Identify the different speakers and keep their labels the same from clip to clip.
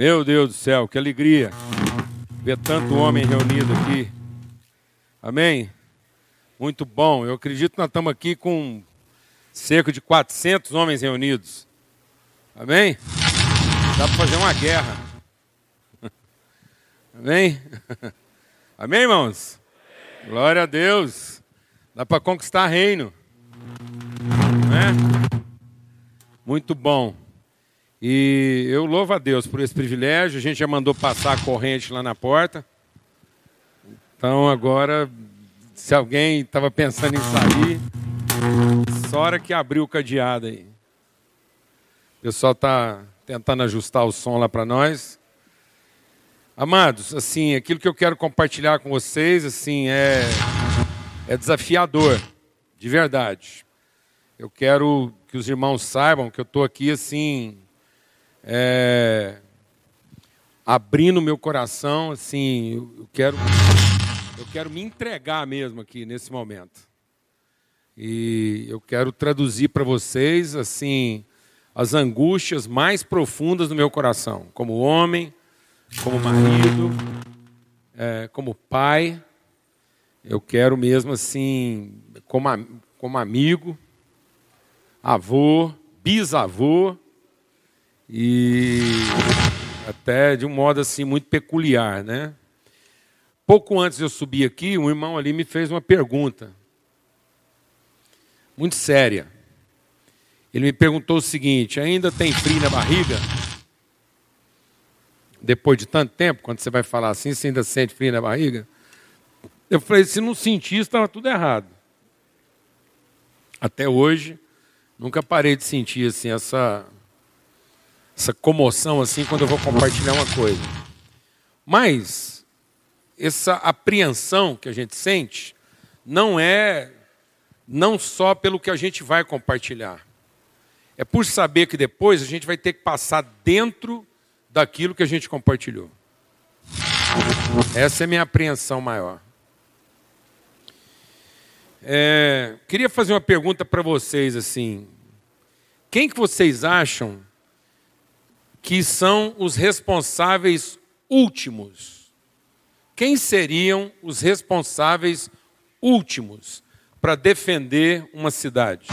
Speaker 1: Meu Deus do céu, que alegria ver tanto homem reunido aqui. Amém? Muito bom. Eu acredito que nós estamos aqui com cerca de 400 homens reunidos. Amém? Dá para fazer uma guerra. Amém? Amém, irmãos? Glória a Deus. Dá para conquistar reino. Não é? Muito bom. E eu louvo a Deus por esse privilégio. A gente já mandou passar a corrente lá na porta. Então agora, se alguém estava pensando em sair, só hora que abriu o cadeado aí. O pessoal está tentando ajustar o som lá para nós. Amados, assim, aquilo que eu quero compartilhar com vocês, assim, é, é desafiador, de verdade. Eu quero que os irmãos saibam que eu estou aqui, assim, é, abrindo meu coração, assim, eu quero, eu quero me entregar mesmo aqui nesse momento. E eu quero traduzir para vocês, assim, as angústias mais profundas do meu coração, como homem, como marido, é, como pai. Eu quero mesmo, assim, como, como amigo, avô, bisavô, e até de um modo assim muito peculiar, né? Pouco antes de eu subir aqui, um irmão ali me fez uma pergunta muito séria. Ele me perguntou o seguinte: ainda tem frio na barriga? Depois de tanto tempo, quando você vai falar assim, você ainda sente frio na barriga? Eu falei: se não sentir, estava tudo errado. Até hoje, nunca parei de sentir assim essa essa comoção assim quando eu vou compartilhar uma coisa. Mas essa apreensão que a gente sente não é não só pelo que a gente vai compartilhar. É por saber que depois a gente vai ter que passar dentro daquilo que a gente compartilhou. Essa é a minha apreensão maior. É, queria fazer uma pergunta para vocês assim. Quem que vocês acham que são os responsáveis últimos. Quem seriam os responsáveis últimos para defender uma cidade?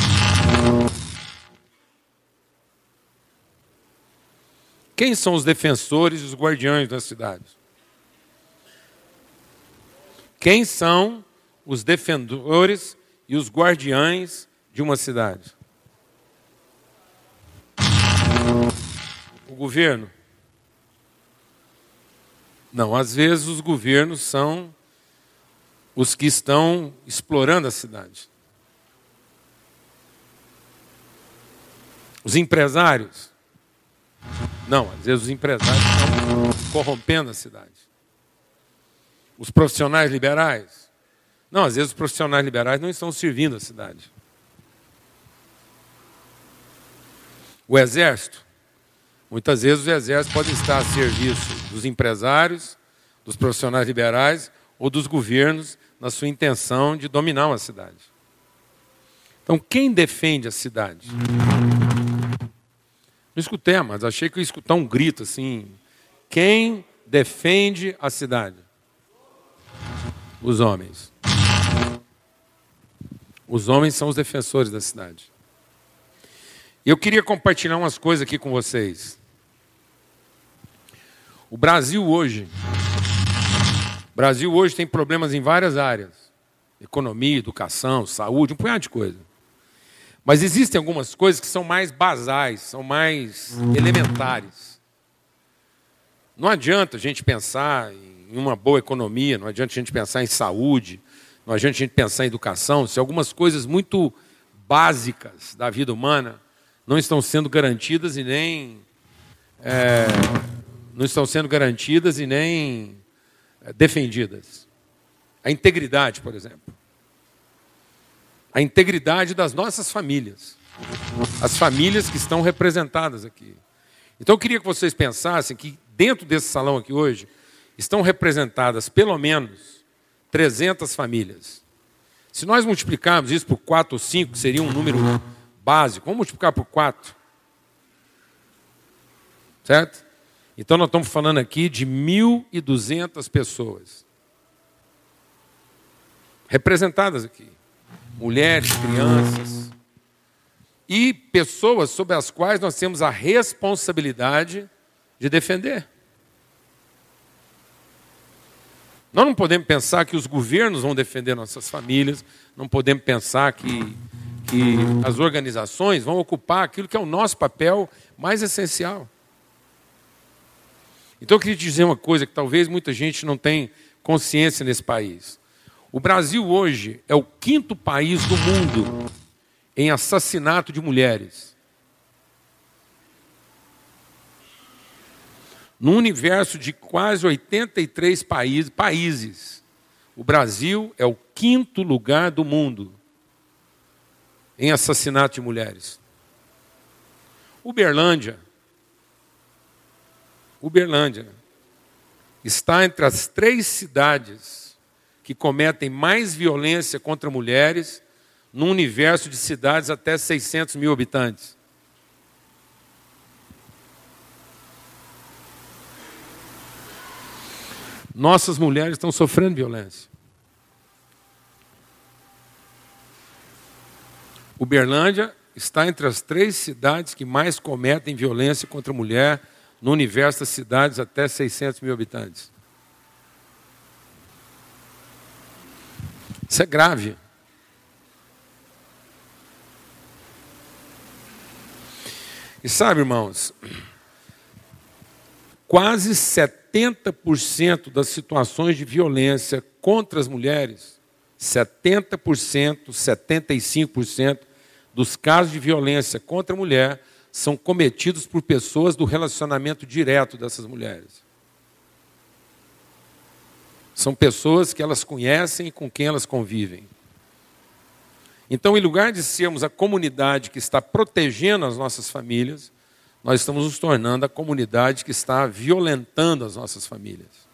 Speaker 1: Quem são os defensores e os guardiões da cidade? Quem são os defensores e os guardiães de uma cidade? Governo? Não, às vezes os governos são os que estão explorando a cidade. Os empresários? Não, às vezes os empresários estão corrompendo a cidade. Os profissionais liberais? Não, às vezes os profissionais liberais não estão servindo a cidade. O exército? Muitas vezes os exércitos podem estar a serviço dos empresários, dos profissionais liberais ou dos governos na sua intenção de dominar uma cidade. Então, quem defende a cidade? Não escutei, mas achei que eu ia escutar um grito assim. Quem defende a cidade? Os homens. Os homens são os defensores da cidade. Eu queria compartilhar umas coisas aqui com vocês. O Brasil hoje, o Brasil hoje tem problemas em várias áreas: economia, educação, saúde, um punhado de coisa. Mas existem algumas coisas que são mais basais, são mais elementares. Não adianta a gente pensar em uma boa economia, não adianta a gente pensar em saúde, não adianta a gente pensar em educação, se algumas coisas muito básicas da vida humana não estão sendo garantidas e nem é, não estão sendo garantidas e nem é, defendidas. A integridade, por exemplo. A integridade das nossas famílias. As famílias que estão representadas aqui. Então eu queria que vocês pensassem que dentro desse salão aqui hoje estão representadas pelo menos 300 famílias. Se nós multiplicarmos isso por 4 ou 5, que seria um número básico. Vamos multiplicar por 4. Certo? Então nós estamos falando aqui de 1.200 pessoas representadas aqui. Mulheres, crianças e pessoas sobre as quais nós temos a responsabilidade de defender. Nós não podemos pensar que os governos vão defender nossas famílias, não podemos pensar que, que as organizações vão ocupar aquilo que é o nosso papel mais essencial. Então eu queria dizer uma coisa que talvez muita gente não tenha consciência nesse país. O Brasil hoje é o quinto país do mundo em assassinato de mulheres. No universo de quase 83 países, países, o Brasil é o quinto lugar do mundo em assassinato de mulheres. Uberlândia, Uberlândia está entre as três cidades que cometem mais violência contra mulheres num universo de cidades até 600 mil habitantes. Nossas mulheres estão sofrendo violência. Uberlândia está entre as três cidades que mais cometem violência contra a mulher no universo das cidades até 600 mil habitantes. Isso é grave. E sabe, irmãos, quase 70% das situações de violência contra as mulheres, 70%, 75% dos casos de violência contra a mulher são cometidos por pessoas do relacionamento direto dessas mulheres. São pessoas que elas conhecem e com quem elas convivem. Então, em lugar de sermos a comunidade que está protegendo as nossas famílias, nós estamos nos tornando a comunidade que está violentando as nossas famílias.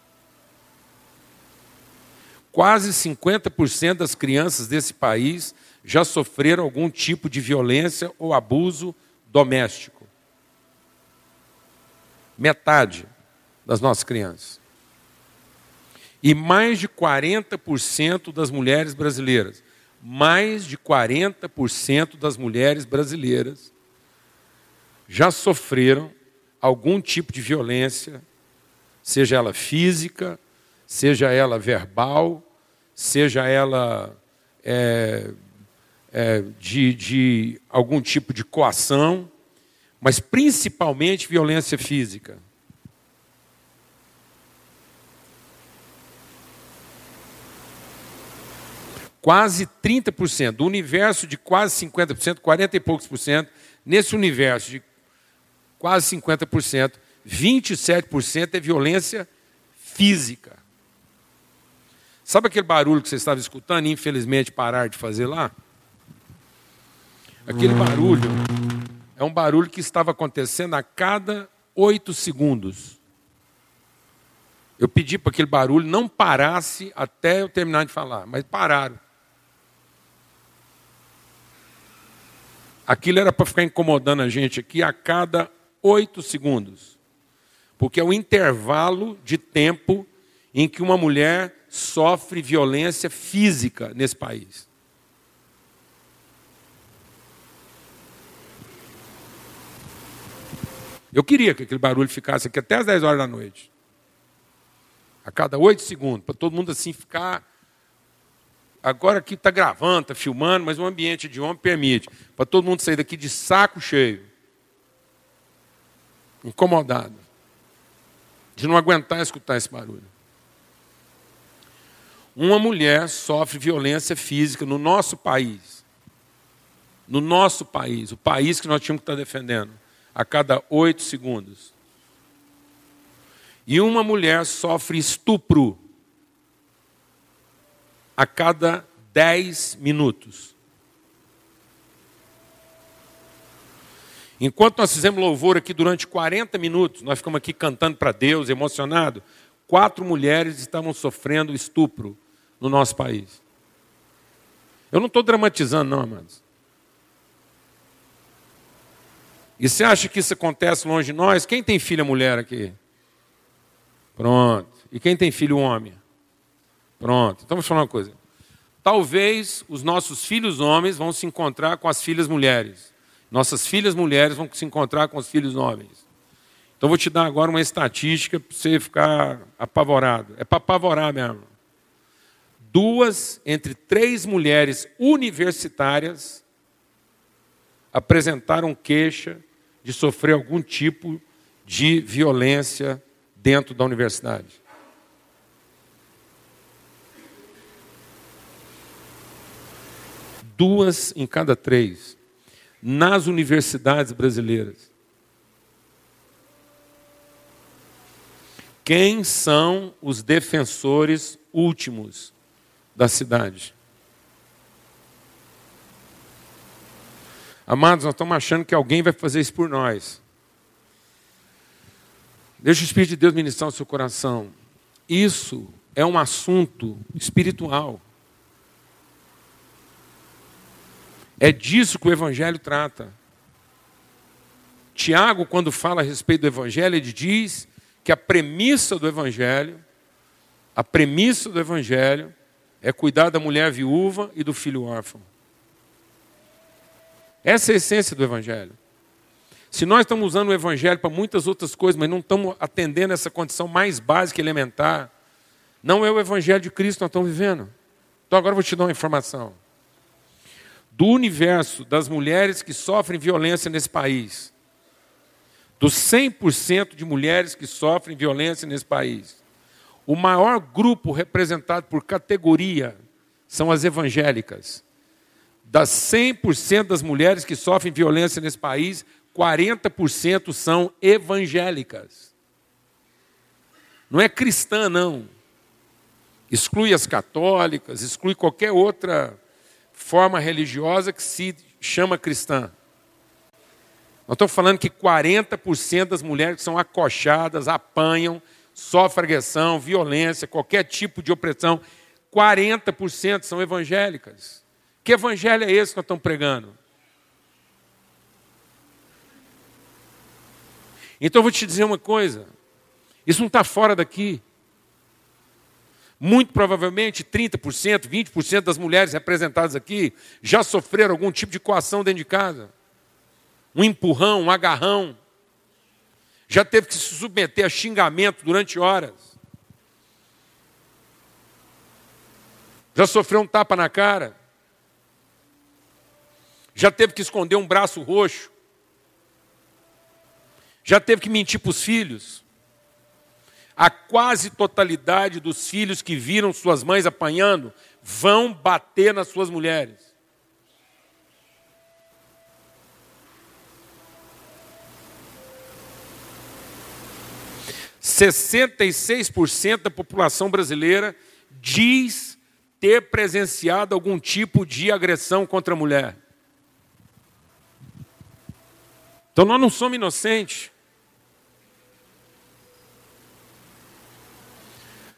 Speaker 1: Quase 50% das crianças desse país já sofreram algum tipo de violência ou abuso doméstico. Metade das nossas crianças. E mais de 40% das mulheres brasileiras mais de 40% das mulheres brasileiras já sofreram algum tipo de violência, seja ela física, seja ela verbal, seja ela é, é, de, de algum tipo de coação, mas principalmente violência física. quase 30%, do universo de quase 50%, 40 e poucos por cento, nesse universo de quase 50%, 27% é violência física. Sabe aquele barulho que você estava escutando e infelizmente parar de fazer lá? Aquele barulho é um barulho que estava acontecendo a cada oito segundos. Eu pedi para que aquele barulho não parasse até eu terminar de falar, mas pararam. Aquilo era para ficar incomodando a gente aqui a cada oito segundos. Porque é o intervalo de tempo em que uma mulher sofre violência física nesse país. Eu queria que aquele barulho ficasse aqui até as 10 horas da noite. A cada oito segundos, para todo mundo assim ficar agora aqui está gravando, está filmando, mas o ambiente de homem permite. Para todo mundo sair daqui de saco cheio. Incomodado. De não aguentar escutar esse barulho. Uma mulher sofre violência física no nosso país. No nosso país, o país que nós tínhamos que estar defendendo, a cada oito segundos. E uma mulher sofre estupro a cada 10 minutos. Enquanto nós fizemos louvor aqui durante 40 minutos, nós ficamos aqui cantando para Deus, emocionado, quatro mulheres estavam sofrendo estupro no nosso país. Eu não estou dramatizando, não, amados. E você acha que isso acontece longe de nós? Quem tem filha mulher aqui? Pronto. E quem tem filho homem? Pronto. Então vamos falar uma coisa. Talvez os nossos filhos homens vão se encontrar com as filhas mulheres. Nossas filhas mulheres vão se encontrar com os filhos homens. Então vou te dar agora uma estatística para você ficar apavorado. É para apavorar mesmo. Duas entre três mulheres universitárias apresentaram queixa de sofrer algum tipo de violência dentro da universidade. Duas em cada três nas universidades brasileiras. Quem são os defensores últimos da cidade? Amados, nós estamos achando que alguém vai fazer isso por nós. Deixa o Espírito de Deus ministrar o seu coração. Isso é um assunto espiritual. É disso que o Evangelho trata. Tiago, quando fala a respeito do Evangelho, ele diz que a premissa do Evangelho, a premissa do Evangelho é cuidar da mulher viúva e do filho órfão. Essa é a essência do Evangelho. Se nós estamos usando o Evangelho para muitas outras coisas, mas não estamos atendendo essa condição mais básica, elementar, não é o Evangelho de Cristo que nós estamos vivendo. Então agora eu vou te dar uma informação do universo das mulheres que sofrem violência nesse país, dos 100% de mulheres que sofrem violência nesse país, o maior grupo representado por categoria são as evangélicas. Das 100% das mulheres que sofrem violência nesse país, 40% são evangélicas. Não é cristã, não. Exclui as católicas, exclui qualquer outra forma religiosa que se chama cristã. Nós estamos falando que 40% das mulheres que são acochadas, apanham, sofrem agressão, violência, qualquer tipo de opressão, 40% são evangélicas. Que evangelho é esse que nós estamos pregando? Então eu vou te dizer uma coisa: isso não está fora daqui. Muito provavelmente 30%, 20% das mulheres representadas aqui já sofreram algum tipo de coação dentro de casa. Um empurrão, um agarrão. Já teve que se submeter a xingamento durante horas. Já sofreu um tapa na cara. Já teve que esconder um braço roxo. Já teve que mentir para os filhos a quase totalidade dos filhos que viram suas mães apanhando vão bater nas suas mulheres. Sessenta e seis por cento da população brasileira diz ter presenciado algum tipo de agressão contra a mulher. Então nós não somos inocentes.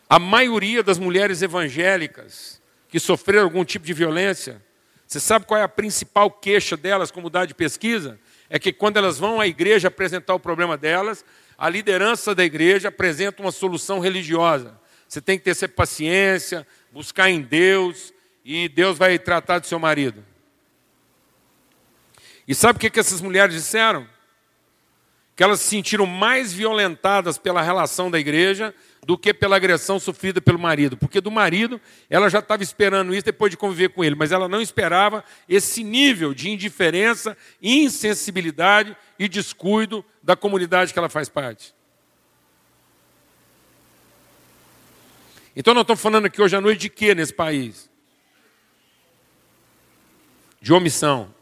Speaker 1: A maioria das mulheres evangélicas que sofreram algum tipo de violência, você sabe qual é a principal queixa delas, como dado de pesquisa? É que quando elas vão à igreja apresentar o problema delas, a liderança da igreja apresenta uma solução religiosa. Você tem que ter paciência, buscar em Deus, e Deus vai tratar do seu marido. E sabe o que, que essas mulheres disseram? Que elas se sentiram mais violentadas pela relação da igreja do que pela agressão sofrida pelo marido. Porque do marido, ela já estava esperando isso depois de conviver com ele, mas ela não esperava esse nível de indiferença, insensibilidade e descuido da comunidade que ela faz parte. Então nós estamos falando aqui hoje à noite de quê nesse país? De omissão.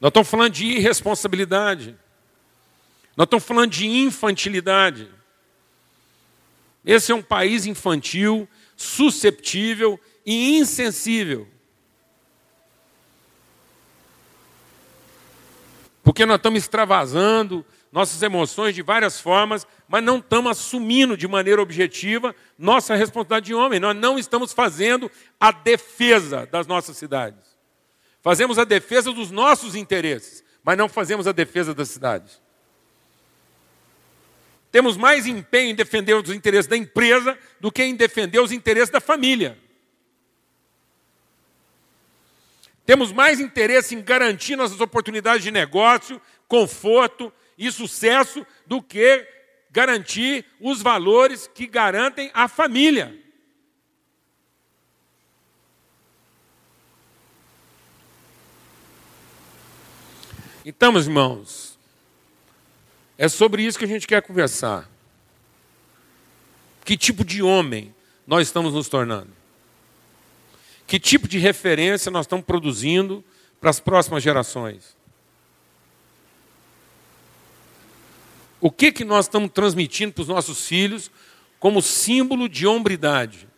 Speaker 1: Nós estamos falando de irresponsabilidade. Nós estamos falando de infantilidade. Esse é um país infantil, susceptível e insensível. Porque nós estamos extravasando nossas emoções de várias formas, mas não estamos assumindo de maneira objetiva nossa responsabilidade de homem. Nós não estamos fazendo a defesa das nossas cidades. Fazemos a defesa dos nossos interesses, mas não fazemos a defesa das cidades. Temos mais empenho em defender os interesses da empresa do que em defender os interesses da família. Temos mais interesse em garantir nossas oportunidades de negócio, conforto e sucesso do que garantir os valores que garantem a família. Então, meus irmãos, é sobre isso que a gente quer conversar. Que tipo de homem nós estamos nos tornando? Que tipo de referência nós estamos produzindo para as próximas gerações? O que, que nós estamos transmitindo para os nossos filhos como símbolo de hombridade?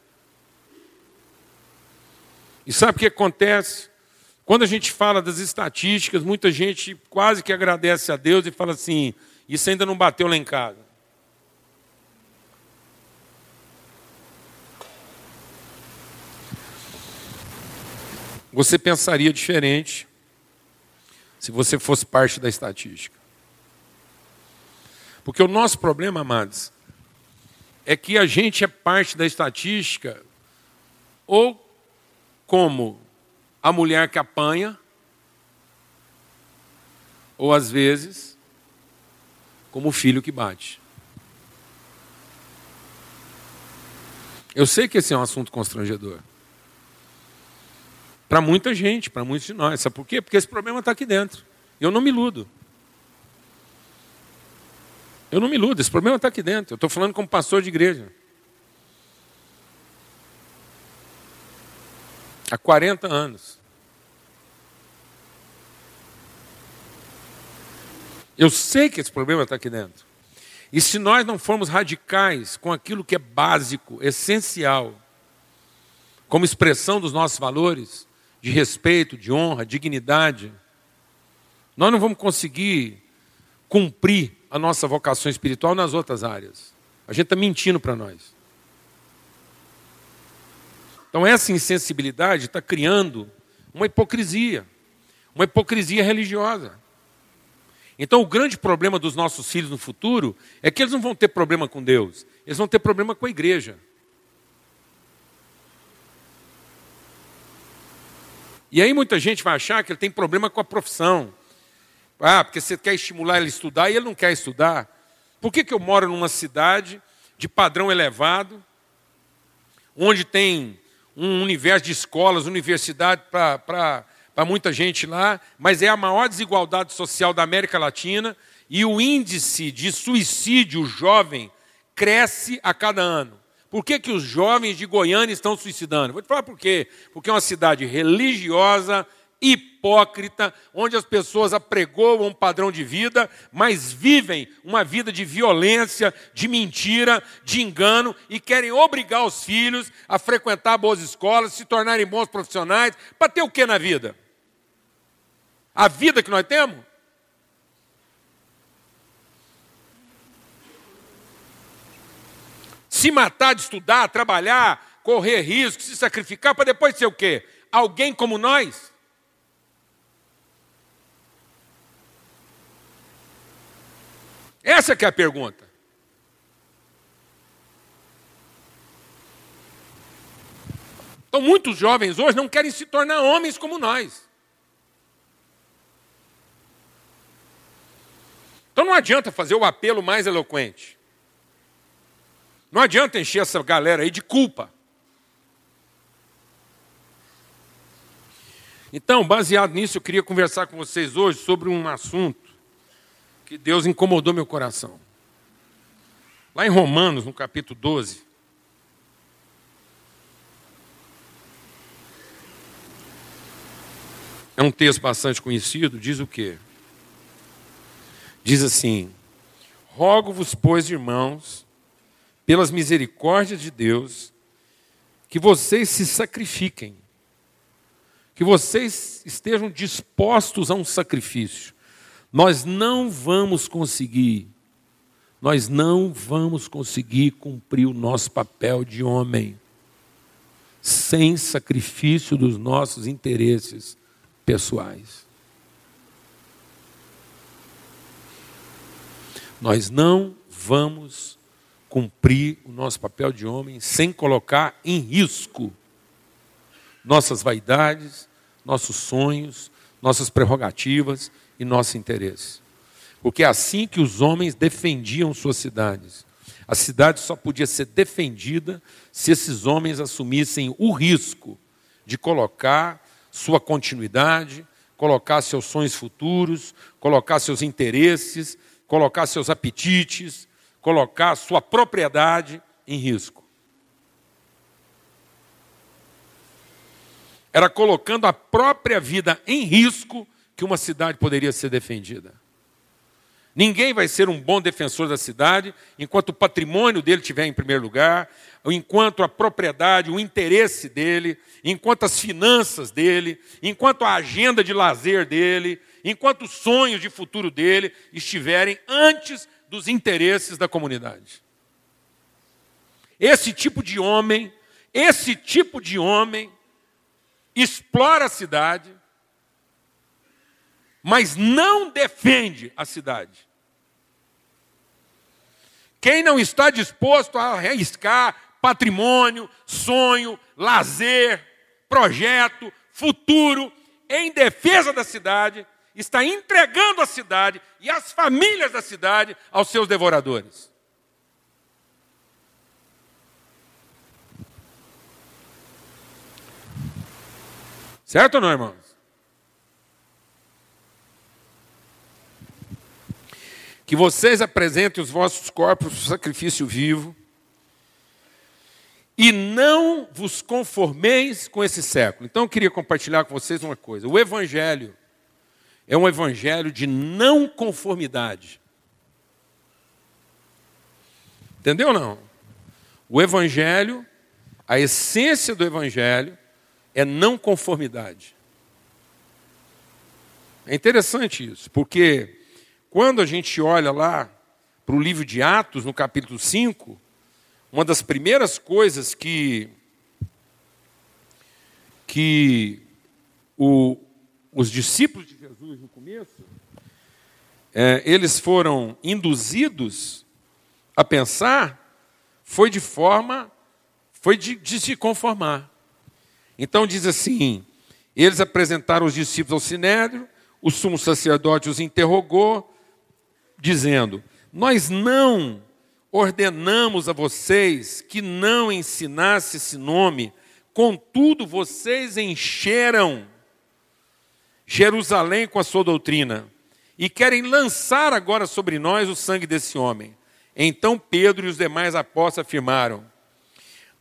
Speaker 1: E sabe o que acontece? Quando a gente fala das estatísticas, muita gente quase que agradece a Deus e fala assim: Isso ainda não bateu lá em casa. Você pensaria diferente se você fosse parte da estatística. Porque o nosso problema, amados, é que a gente é parte da estatística ou como a mulher que apanha, ou às vezes como o filho que bate. Eu sei que esse é um assunto constrangedor. Para muita gente, para muitos de nós. Sabe por quê? Porque esse problema está aqui dentro. Eu não me iludo. Eu não me iludo, esse problema está aqui dentro. Eu estou falando como pastor de igreja. Há 40 anos. Eu sei que esse problema está aqui dentro. E se nós não formos radicais com aquilo que é básico, essencial, como expressão dos nossos valores, de respeito, de honra, dignidade, nós não vamos conseguir cumprir a nossa vocação espiritual nas outras áreas. A gente está mentindo para nós. Então, essa insensibilidade está criando uma hipocrisia, uma hipocrisia religiosa. Então, o grande problema dos nossos filhos no futuro é que eles não vão ter problema com Deus, eles vão ter problema com a igreja. E aí, muita gente vai achar que ele tem problema com a profissão, ah, porque você quer estimular ele a estudar e ele não quer estudar. Por que, que eu moro numa cidade de padrão elevado, onde tem um universo de escolas, universidade para muita gente lá, mas é a maior desigualdade social da América Latina e o índice de suicídio jovem cresce a cada ano. Por que, que os jovens de Goiânia estão suicidando? Vou te falar por quê. Porque é uma cidade religiosa, hipócrita, onde as pessoas apregoam um padrão de vida, mas vivem uma vida de violência, de mentira, de engano e querem obrigar os filhos a frequentar boas escolas, se tornarem bons profissionais, para ter o que na vida? A vida que nós temos? Se matar de estudar, trabalhar, correr risco, se sacrificar para depois ser o quê? Alguém como nós? Essa é a pergunta. Então, muitos jovens hoje não querem se tornar homens como nós. Então, não adianta fazer o apelo mais eloquente. Não adianta encher essa galera aí de culpa. Então, baseado nisso, eu queria conversar com vocês hoje sobre um assunto que Deus incomodou meu coração. Lá em Romanos, no capítulo 12, é um texto bastante conhecido, diz o quê? Diz assim: Rogo-vos, pois, irmãos, pelas misericórdias de Deus, que vocês se sacrifiquem, que vocês estejam dispostos a um sacrifício, nós não vamos conseguir, nós não vamos conseguir cumprir o nosso papel de homem sem sacrifício dos nossos interesses pessoais. Nós não vamos cumprir o nosso papel de homem sem colocar em risco nossas vaidades, nossos sonhos, nossas prerrogativas e nosso interesse. Porque é assim que os homens defendiam suas cidades. A cidade só podia ser defendida se esses homens assumissem o risco de colocar sua continuidade, colocar seus sonhos futuros, colocar seus interesses, colocar seus apetites, colocar sua propriedade em risco. Era colocando a própria vida em risco que uma cidade poderia ser defendida. Ninguém vai ser um bom defensor da cidade enquanto o patrimônio dele estiver em primeiro lugar, enquanto a propriedade, o interesse dele, enquanto as finanças dele, enquanto a agenda de lazer dele, enquanto os sonhos de futuro dele estiverem antes dos interesses da comunidade. Esse tipo de homem, esse tipo de homem explora a cidade, mas não defende a cidade. Quem não está disposto a arriscar patrimônio, sonho, lazer, projeto, futuro em defesa da cidade, está entregando a cidade e as famílias da cidade aos seus devoradores. Certo ou não, irmão? Que vocês apresentem os vossos corpos para sacrifício vivo, e não vos conformeis com esse século. Então eu queria compartilhar com vocês uma coisa: o Evangelho é um evangelho de não conformidade. Entendeu ou não? O Evangelho, a essência do Evangelho é não conformidade. É interessante isso, porque quando a gente olha lá para o livro de Atos, no capítulo 5, uma das primeiras coisas que, que o, os discípulos de Jesus no começo, é, eles foram induzidos a pensar, foi de forma, foi de, de se conformar. Então diz assim: eles apresentaram os discípulos ao sinédrio, o sumo sacerdote os interrogou, dizendo: Nós não ordenamos a vocês que não ensinasse esse nome, contudo vocês encheram Jerusalém com a sua doutrina e querem lançar agora sobre nós o sangue desse homem. Então Pedro e os demais apóstolos afirmaram: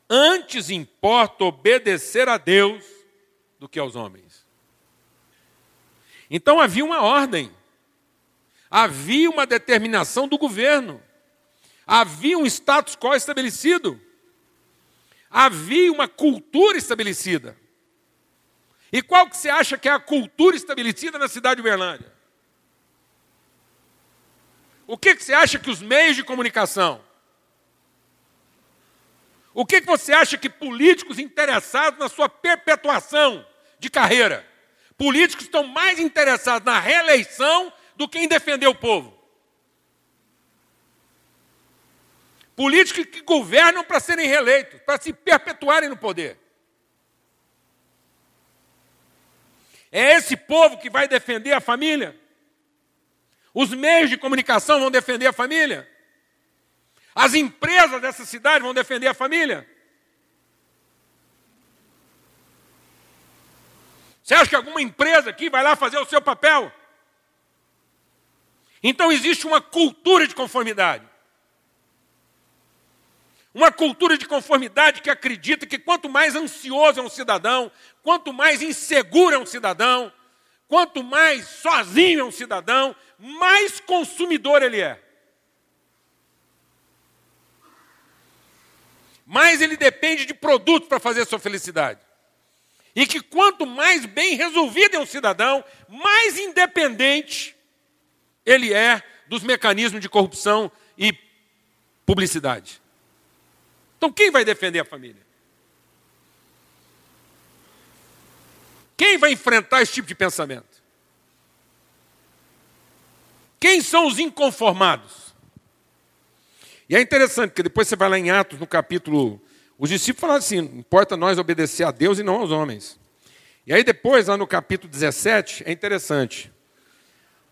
Speaker 1: Antes importa obedecer a Deus do que aos homens. Então havia uma ordem. Havia uma determinação do governo. Havia um status quo estabelecido. Havia uma cultura estabelecida. E qual que você acha que é a cultura estabelecida na cidade de Uberlândia? O que, que você acha que os meios de comunicação? O que, que você acha que políticos interessados na sua perpetuação de carreira? Políticos estão mais interessados na reeleição do que em defender o povo. Políticos que governam para serem reeleitos, para se perpetuarem no poder. É esse povo que vai defender a família? Os meios de comunicação vão defender a família? As empresas dessa cidade vão defender a família? Você acha que alguma empresa aqui vai lá fazer o seu papel? Então existe uma cultura de conformidade. Uma cultura de conformidade que acredita que quanto mais ansioso é um cidadão, quanto mais inseguro é um cidadão, quanto mais sozinho é um cidadão, mais consumidor ele é. Mais ele depende de produtos para fazer a sua felicidade. E que quanto mais bem resolvido é um cidadão, mais independente ele é dos mecanismos de corrupção e publicidade. Então, quem vai defender a família? Quem vai enfrentar esse tipo de pensamento? Quem são os inconformados? E é interessante, porque depois você vai lá em Atos, no capítulo. Os discípulos falaram assim: importa nós obedecer a Deus e não aos homens. E aí depois, lá no capítulo 17, é interessante.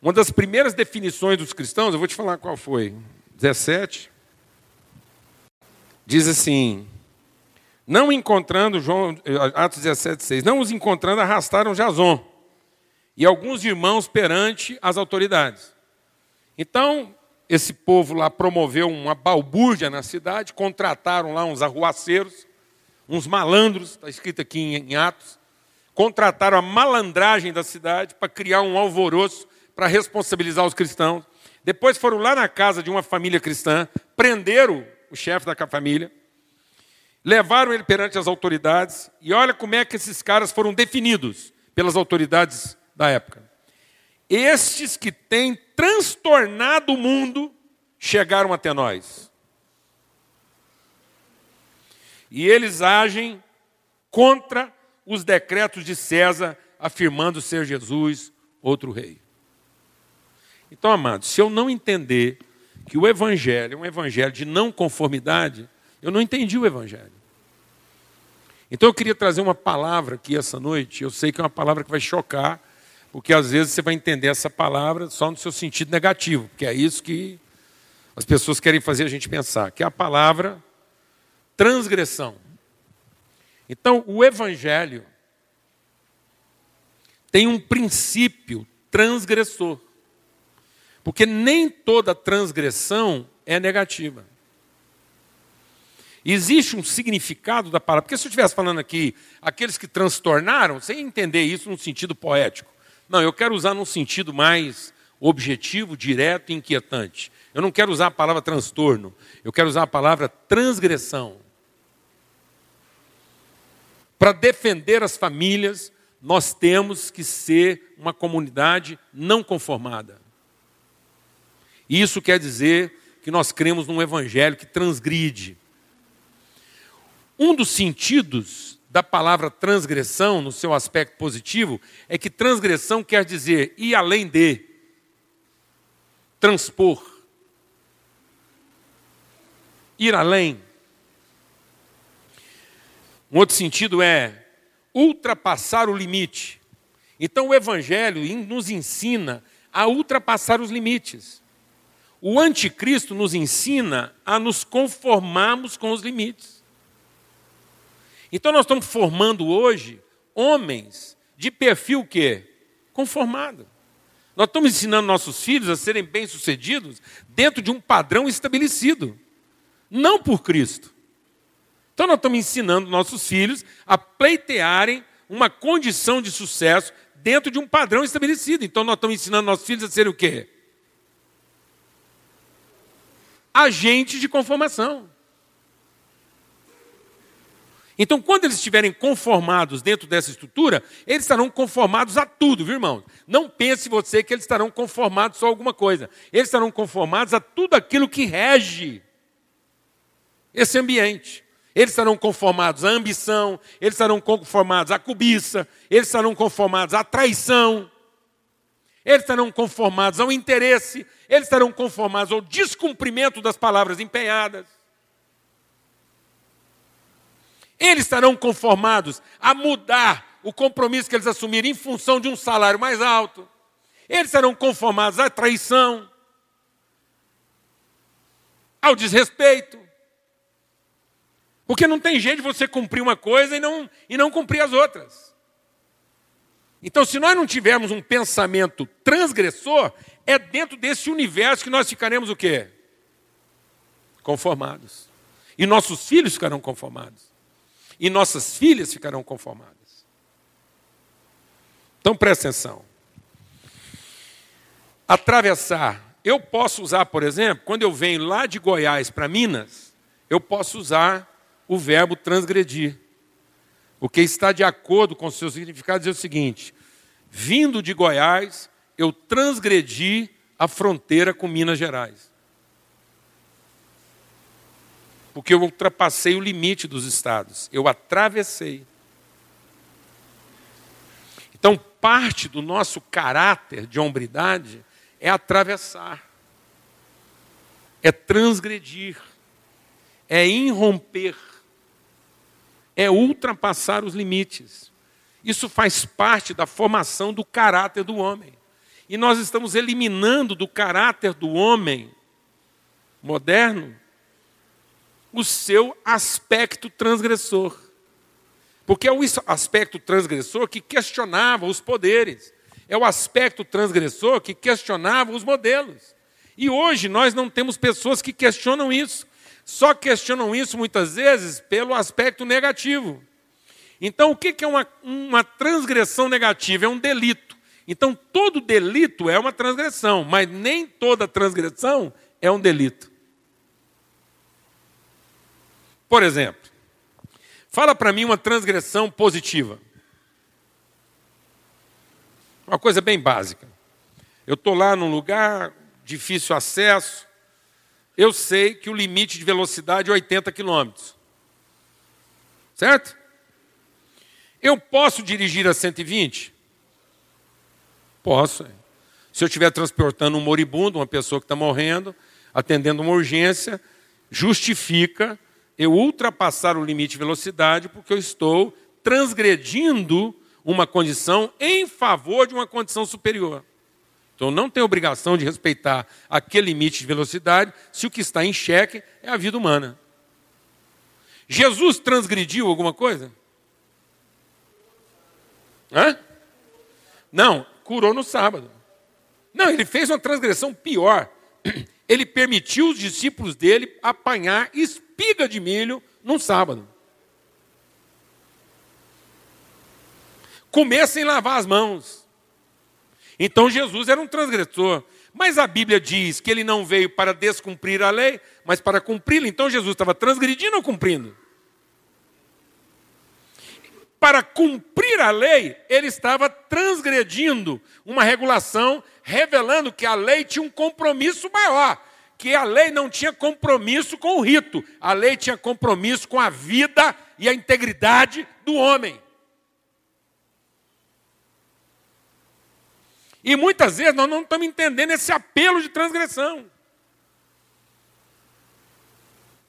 Speaker 1: Uma das primeiras definições dos cristãos, eu vou te falar qual foi. 17. Diz assim: Não encontrando, João, Atos 17, 6, não os encontrando, arrastaram Jason e alguns irmãos perante as autoridades. Então, esse povo lá promoveu uma balbúrdia na cidade, contrataram lá uns arruaceiros, uns malandros, está escrito aqui em Atos, contrataram a malandragem da cidade para criar um alvoroço para responsabilizar os cristãos. Depois foram lá na casa de uma família cristã, prenderam o chefe da família, levaram ele perante as autoridades, e olha como é que esses caras foram definidos pelas autoridades da época. Estes que têm transtornado o mundo chegaram até nós. E eles agem contra os decretos de César, afirmando ser Jesus outro rei. Então, amados, se eu não entender que o Evangelho é um Evangelho de não conformidade, eu não entendi o Evangelho. Então eu queria trazer uma palavra aqui essa noite, eu sei que é uma palavra que vai chocar, porque às vezes você vai entender essa palavra só no seu sentido negativo, porque é isso que as pessoas querem fazer a gente pensar, que é a palavra transgressão. Então, o Evangelho tem um princípio transgressor. Porque nem toda transgressão é negativa. Existe um significado da palavra. Porque se eu estivesse falando aqui, aqueles que transtornaram, sem entender isso num sentido poético. Não, eu quero usar num sentido mais objetivo, direto e inquietante. Eu não quero usar a palavra transtorno, eu quero usar a palavra transgressão. Para defender as famílias, nós temos que ser uma comunidade não conformada. Isso quer dizer que nós cremos num evangelho que transgride. Um dos sentidos da palavra transgressão, no seu aspecto positivo, é que transgressão quer dizer ir além de, transpor, ir além. Um outro sentido é ultrapassar o limite. Então o Evangelho nos ensina a ultrapassar os limites. O anticristo nos ensina a nos conformarmos com os limites. Então nós estamos formando hoje homens de perfil que conformado. Nós estamos ensinando nossos filhos a serem bem-sucedidos dentro de um padrão estabelecido, não por Cristo. Então nós estamos ensinando nossos filhos a pleitearem uma condição de sucesso dentro de um padrão estabelecido. Então nós estamos ensinando nossos filhos a serem o quê? Agentes de conformação. Então, quando eles estiverem conformados dentro dessa estrutura, eles estarão conformados a tudo, viu, irmão? Não pense você que eles estarão conformados só a alguma coisa. Eles estarão conformados a tudo aquilo que rege esse ambiente. Eles estarão conformados à ambição, eles estarão conformados à cobiça, eles estarão conformados à traição, eles estarão conformados ao interesse, eles estarão conformados ao descumprimento das palavras empenhadas. Eles estarão conformados a mudar o compromisso que eles assumiram em função de um salário mais alto. Eles estarão conformados à traição, ao desrespeito. Porque não tem jeito de você cumprir uma coisa e não, e não cumprir as outras. Então, se nós não tivermos um pensamento transgressor, é dentro desse universo que nós ficaremos o quê? Conformados. E nossos filhos ficarão conformados. E nossas filhas ficarão conformadas. Então presta atenção. Atravessar. Eu posso usar, por exemplo, quando eu venho lá de Goiás para Minas, eu posso usar o verbo transgredir. Porque está de acordo com o seu significado dizer o seguinte: vindo de Goiás, eu transgredi a fronteira com Minas Gerais. Porque eu ultrapassei o limite dos estados, eu atravessei. Então, parte do nosso caráter de hombridade é atravessar, é transgredir. é irromper, é ultrapassar os limites. Isso faz parte da formação do caráter do homem. E nós estamos eliminando do caráter do homem moderno o seu aspecto transgressor. Porque é o aspecto transgressor que questionava os poderes, é o aspecto transgressor que questionava os modelos. E hoje nós não temos pessoas que questionam isso, só questionam isso muitas vezes pelo aspecto negativo. Então, o que é uma, uma transgressão negativa? É um delito. Então, todo delito é uma transgressão, mas nem toda transgressão é um delito. Por exemplo, fala para mim uma transgressão positiva. Uma coisa bem básica. Eu estou lá num lugar, difícil acesso, eu sei que o limite de velocidade é 80 km. Certo? Eu posso dirigir a 120? Posso. Se eu estiver transportando um moribundo, uma pessoa que está morrendo, atendendo uma urgência, justifica eu ultrapassar o limite de velocidade porque eu estou transgredindo uma condição em favor de uma condição superior. Então não tem obrigação de respeitar aquele limite de velocidade se o que está em xeque é a vida humana. Jesus transgrediu alguma coisa? Hã? Não, curou no sábado. Não, ele fez uma transgressão pior. Ele permitiu os discípulos dele apanhar espiga de milho num sábado. Comer sem lavar as mãos. Então Jesus era um transgressor. Mas a Bíblia diz que ele não veio para descumprir a lei, mas para cumpri-la. Então Jesus estava transgredindo ou cumprindo? para cumprir a lei, ele estava transgredindo uma regulação, revelando que a lei tinha um compromisso maior, que a lei não tinha compromisso com o rito, a lei tinha compromisso com a vida e a integridade do homem. E muitas vezes nós não estamos entendendo esse apelo de transgressão.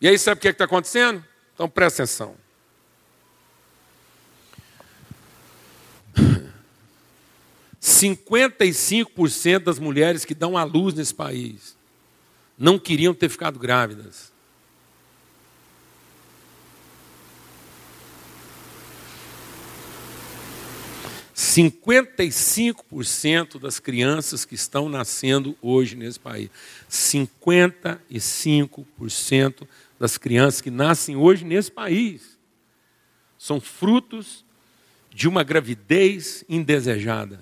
Speaker 1: E aí, sabe o que é está acontecendo? Então presta atenção. 55% das mulheres que dão à luz nesse país não queriam ter ficado grávidas. Cinquenta e cinco por cento das crianças que estão nascendo hoje nesse país, 55% das crianças que nascem hoje nesse país são frutos de uma gravidez indesejada.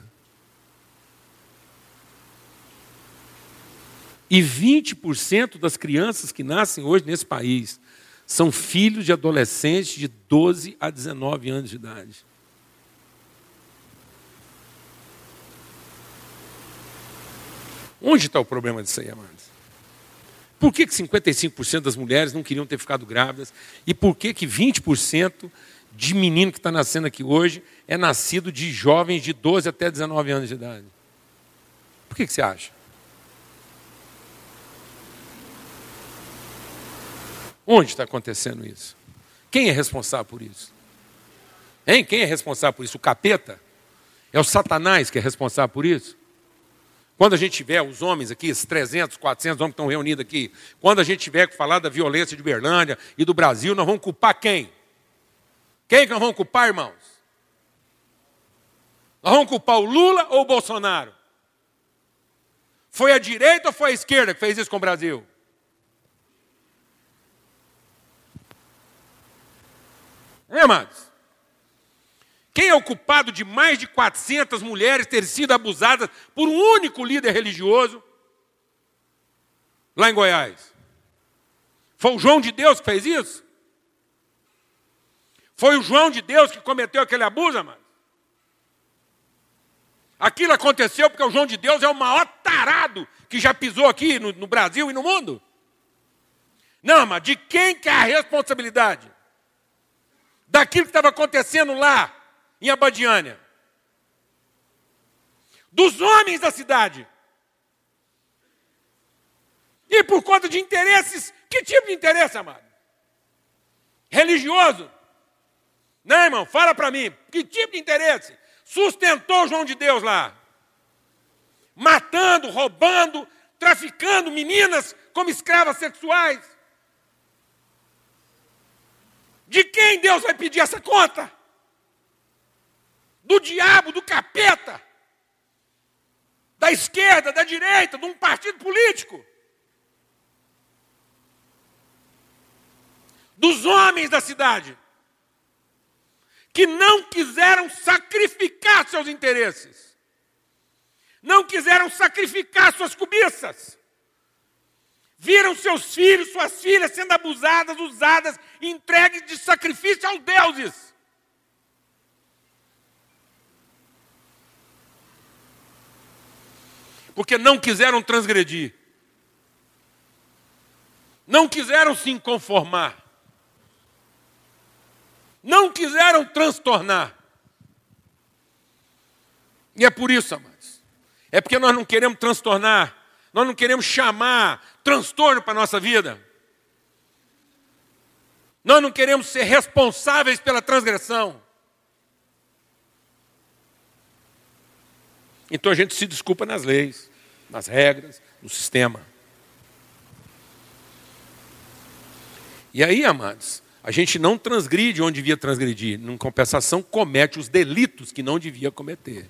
Speaker 1: E 20% das crianças que nascem hoje nesse país são filhos de adolescentes de 12 a 19 anos de idade. Onde está o problema disso aí, amados? Por que, que 55% das mulheres não queriam ter ficado grávidas? E por que, que 20% de menino que está nascendo aqui hoje é nascido de jovens de 12 até 19 anos de idade? Por que, que você acha? Onde está acontecendo isso? Quem é responsável por isso? Hein? Quem é responsável por isso? O capeta? É o Satanás que é responsável por isso? Quando a gente tiver os homens aqui, esses 300, 400 homens que estão reunidos aqui, quando a gente tiver que falar da violência de Berlândia e do Brasil, nós vamos culpar quem? Quem que nós vamos culpar, irmãos? Nós vamos culpar o Lula ou o Bolsonaro? Foi a direita ou foi a esquerda que fez isso com o Brasil? Hein, amados? Quem é o culpado de mais de 400 mulheres terem sido abusadas por um único líder religioso lá em Goiás? Foi o João de Deus que fez isso? Foi o João de Deus que cometeu aquele abuso, amados? Aquilo aconteceu porque o João de Deus é o maior tarado que já pisou aqui no, no Brasil e no mundo. Não, mas de quem que é a responsabilidade? daquilo que estava acontecendo lá em Abadiânia. Dos homens da cidade. E por conta de interesses, que tipo de interesse, amado? religioso. Não, irmão, fala para mim, que tipo de interesse sustentou João de Deus lá? Matando, roubando, traficando meninas como escravas sexuais. De quem Deus vai pedir essa conta? Do diabo, do capeta, da esquerda, da direita, de um partido político. Dos homens da cidade, que não quiseram sacrificar seus interesses, não quiseram sacrificar suas cobiças viram seus filhos, suas filhas sendo abusadas, usadas, entregues de sacrifício aos deuses. Porque não quiseram transgredir, não quiseram se conformar, não quiseram transtornar. E é por isso, amados, é porque nós não queremos transtornar nós não queremos chamar transtorno para a nossa vida. Nós não queremos ser responsáveis pela transgressão. Então a gente se desculpa nas leis, nas regras, no sistema. E aí, amados, a gente não transgride onde devia transgredir, em compensação, comete os delitos que não devia cometer.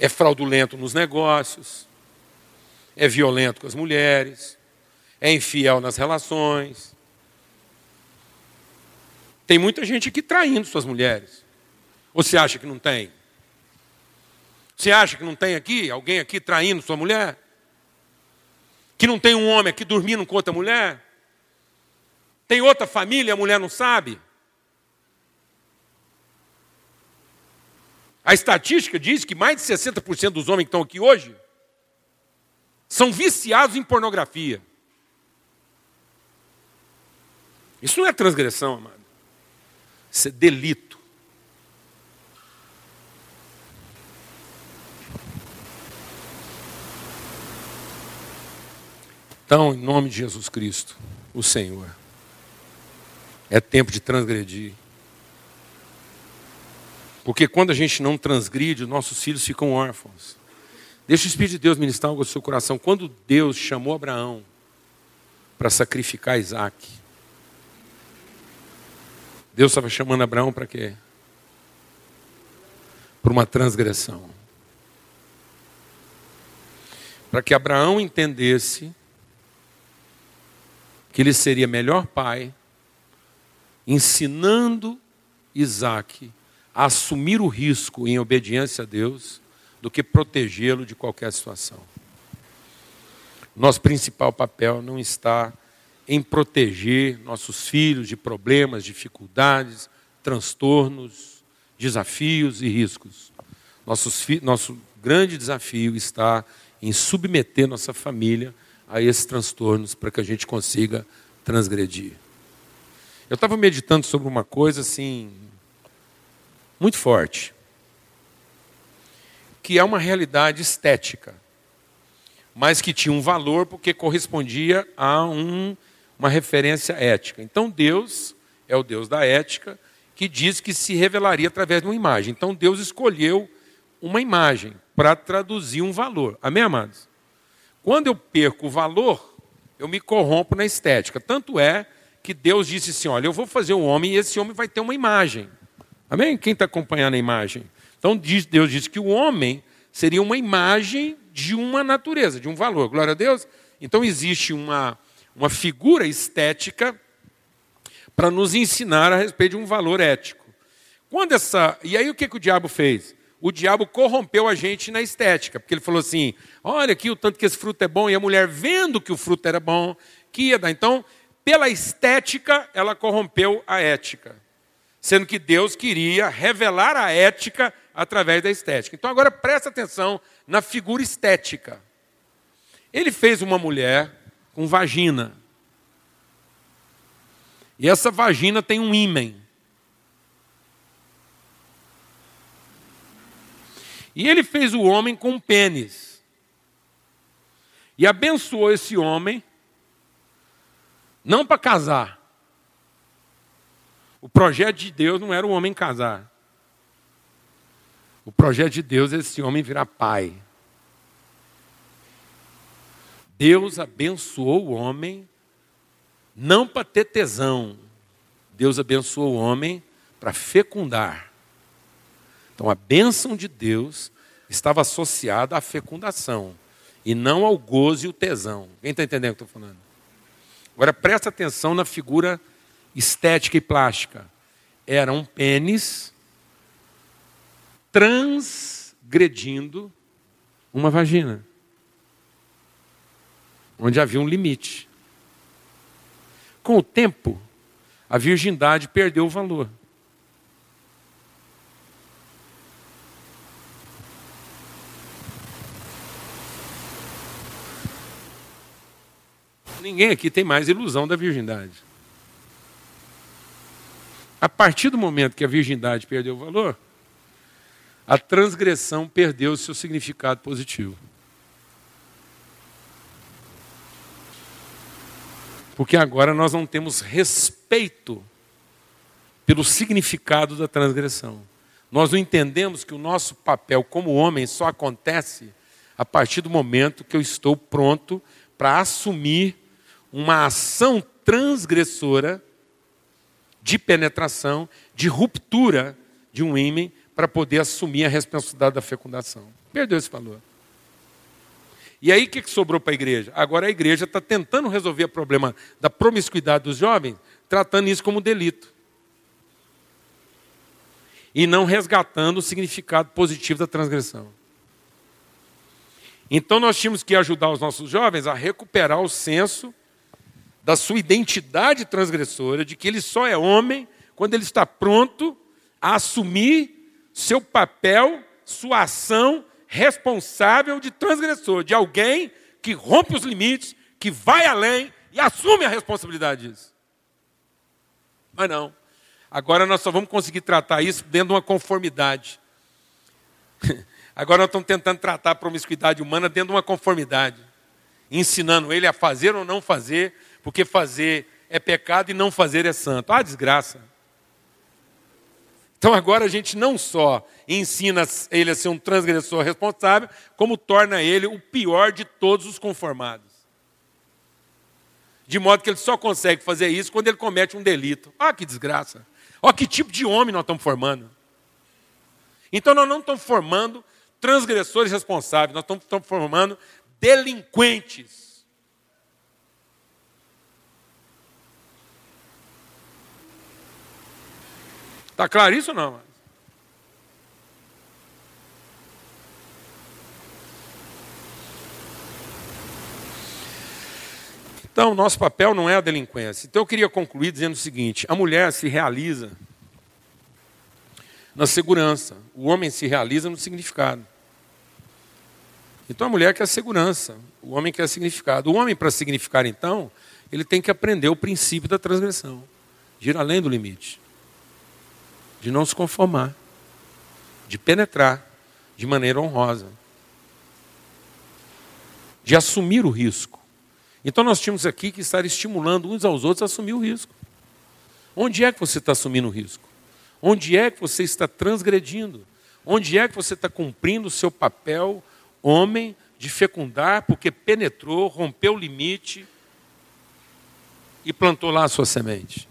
Speaker 1: é fraudulento nos negócios, é violento com as mulheres, é infiel nas relações. Tem muita gente aqui traindo suas mulheres. Ou você acha que não tem? Você acha que não tem aqui alguém aqui traindo sua mulher? Que não tem um homem aqui dormindo com outra mulher? Tem outra família a mulher não sabe? A estatística diz que mais de 60% dos homens que estão aqui hoje são viciados em pornografia. Isso não é transgressão, amado. Isso é delito. Então, em nome de Jesus Cristo, o Senhor, é tempo de transgredir. Porque quando a gente não transgride, nossos filhos ficam órfãos. Deixa o Espírito de Deus ministrar algo no seu coração. Quando Deus chamou Abraão para sacrificar Isaac, Deus estava chamando Abraão para quê? Para uma transgressão. Para que Abraão entendesse que ele seria melhor pai, ensinando Isaac a assumir o risco em obediência a Deus do que protegê-lo de qualquer situação. Nosso principal papel não está em proteger nossos filhos de problemas, dificuldades, transtornos, desafios e riscos. nosso grande desafio está em submeter nossa família a esses transtornos para que a gente consiga transgredir. Eu estava meditando sobre uma coisa assim, muito forte, que é uma realidade estética, mas que tinha um valor porque correspondia a um, uma referência ética. Então Deus é o Deus da ética que diz que se revelaria através de uma imagem. Então Deus escolheu uma imagem para traduzir um valor. Amém, amados? Quando eu perco o valor, eu me corrompo na estética. Tanto é que Deus disse assim: olha, eu vou fazer um homem e esse homem vai ter uma imagem. Amém? Quem está acompanhando a imagem? Então Deus diz que o homem seria uma imagem de uma natureza, de um valor. Glória a Deus. Então existe uma, uma figura estética para nos ensinar a respeito de um valor ético. Quando essa. E aí o que, que o diabo fez? O diabo corrompeu a gente na estética, porque ele falou assim: olha aqui o tanto que esse fruto é bom, e a mulher, vendo que o fruto era bom, que ia dar. Então, pela estética, ela corrompeu a ética sendo que Deus queria revelar a ética através da estética. Então agora presta atenção na figura estética. Ele fez uma mulher com vagina. E essa vagina tem um ímen. E ele fez o homem com pênis. E abençoou esse homem Não para casar. O projeto de Deus não era o homem casar. O projeto de Deus é esse homem virar pai. Deus abençoou o homem não para ter tesão. Deus abençoou o homem para fecundar. Então a bênção de Deus estava associada à fecundação e não ao gozo e o tesão. Quem está entendendo o que eu estou falando? Agora presta atenção na figura estética e plástica. Era um pênis transgredindo uma vagina, onde havia um limite. Com o tempo, a virgindade perdeu o valor. Ninguém aqui tem mais ilusão da virgindade. A partir do momento que a virgindade perdeu o valor, a transgressão perdeu o seu significado positivo. Porque agora nós não temos respeito pelo significado da transgressão. Nós não entendemos que o nosso papel como homem só acontece a partir do momento que eu estou pronto para assumir uma ação transgressora de penetração, de ruptura de um ímã para poder assumir a responsabilidade da fecundação. Perdeu esse valor. E aí o que sobrou para a igreja? Agora a igreja está tentando resolver o problema da promiscuidade dos jovens, tratando isso como delito. E não resgatando o significado positivo da transgressão. Então nós tínhamos que ajudar os nossos jovens a recuperar o senso da sua identidade transgressora, de que ele só é homem quando ele está pronto a assumir seu papel, sua ação responsável de transgressor, de alguém que rompe os limites, que vai além e assume a responsabilidade disso. Mas não. Agora nós só vamos conseguir tratar isso dentro de uma conformidade. Agora nós estamos tentando tratar a promiscuidade humana dentro de uma conformidade, ensinando ele a fazer ou não fazer, porque fazer é pecado e não fazer é santo. Ah, desgraça. Então agora a gente não só ensina ele a ser um transgressor responsável, como torna ele o pior de todos os conformados. De modo que ele só consegue fazer isso quando ele comete um delito. Ah, que desgraça. Olha que tipo de homem nós estamos formando. Então nós não estamos formando transgressores responsáveis, nós estamos formando delinquentes Está claro isso ou não? Então, nosso papel não é a delinquência. Então, eu queria concluir dizendo o seguinte: a mulher se realiza na segurança, o homem se realiza no significado. Então, a mulher quer segurança, o homem quer significado. O homem, para significar, então, ele tem que aprender o princípio da transgressão, ir além do limite de não se conformar, de penetrar de maneira honrosa, de assumir o risco. Então nós tínhamos aqui que estar estimulando uns aos outros a assumir o risco. Onde é que você está assumindo o risco? Onde é que você está transgredindo? Onde é que você está cumprindo o seu papel, homem, de fecundar, porque penetrou, rompeu o limite e plantou lá a sua semente?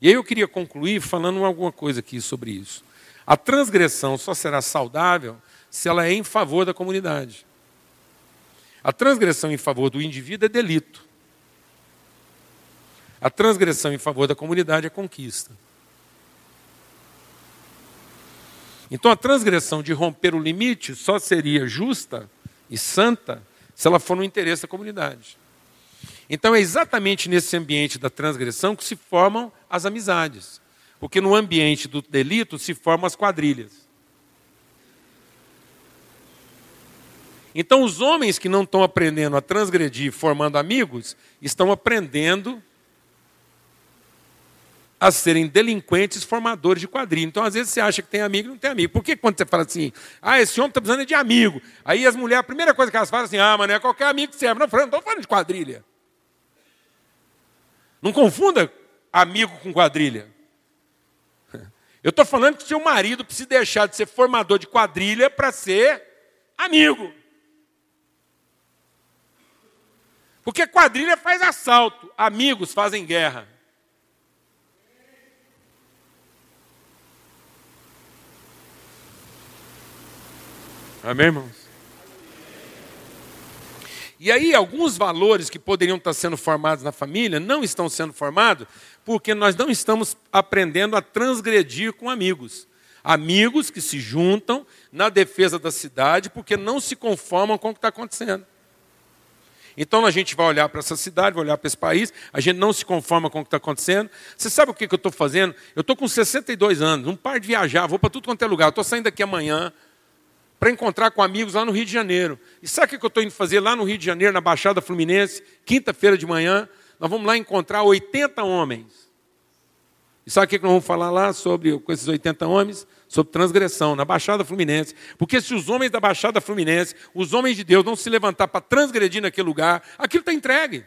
Speaker 1: E aí eu queria concluir falando alguma coisa aqui sobre isso. A transgressão só será saudável se ela é em favor da comunidade. A transgressão em favor do indivíduo é delito. A transgressão em favor da comunidade é conquista. Então a transgressão de romper o limite só seria justa e santa se ela for no interesse da comunidade. Então é exatamente nesse ambiente da transgressão que se formam as amizades. Porque no ambiente do delito se formam as quadrilhas. Então os homens que não estão aprendendo a transgredir formando amigos, estão aprendendo a serem delinquentes formadores de quadrilha. Então, às vezes, você acha que tem amigo e não tem amigo. Por que quando você fala assim, ah, esse homem está precisando de amigo? Aí as mulheres, a primeira coisa que elas falam é assim, ah, mas não é qualquer amigo que serve. Não, não estou falando de quadrilha. Não confunda amigo com quadrilha. Eu estou falando que seu marido precisa deixar de ser formador de quadrilha para ser amigo. Porque quadrilha faz assalto, amigos fazem guerra. Amém, irmãos? E aí, alguns valores que poderiam estar sendo formados na família não estão sendo formados porque nós não estamos aprendendo a transgredir com amigos. Amigos que se juntam na defesa da cidade porque não se conformam com o que está acontecendo. Então a gente vai olhar para essa cidade, vai olhar para esse país, a gente não se conforma com o que está acontecendo. Você sabe o que, que eu estou fazendo? Eu estou com 62 anos, não paro de viajar, vou para tudo quanto é lugar. Estou saindo daqui amanhã, para encontrar com amigos lá no Rio de Janeiro. E sabe o que eu estou indo fazer lá no Rio de Janeiro, na Baixada Fluminense, quinta-feira de manhã? Nós vamos lá encontrar 80 homens. E sabe o que nós vamos falar lá sobre com esses 80 homens? Sobre transgressão na Baixada Fluminense. Porque se os homens da Baixada Fluminense, os homens de Deus, não se levantar para transgredir naquele lugar, aquilo está entregue.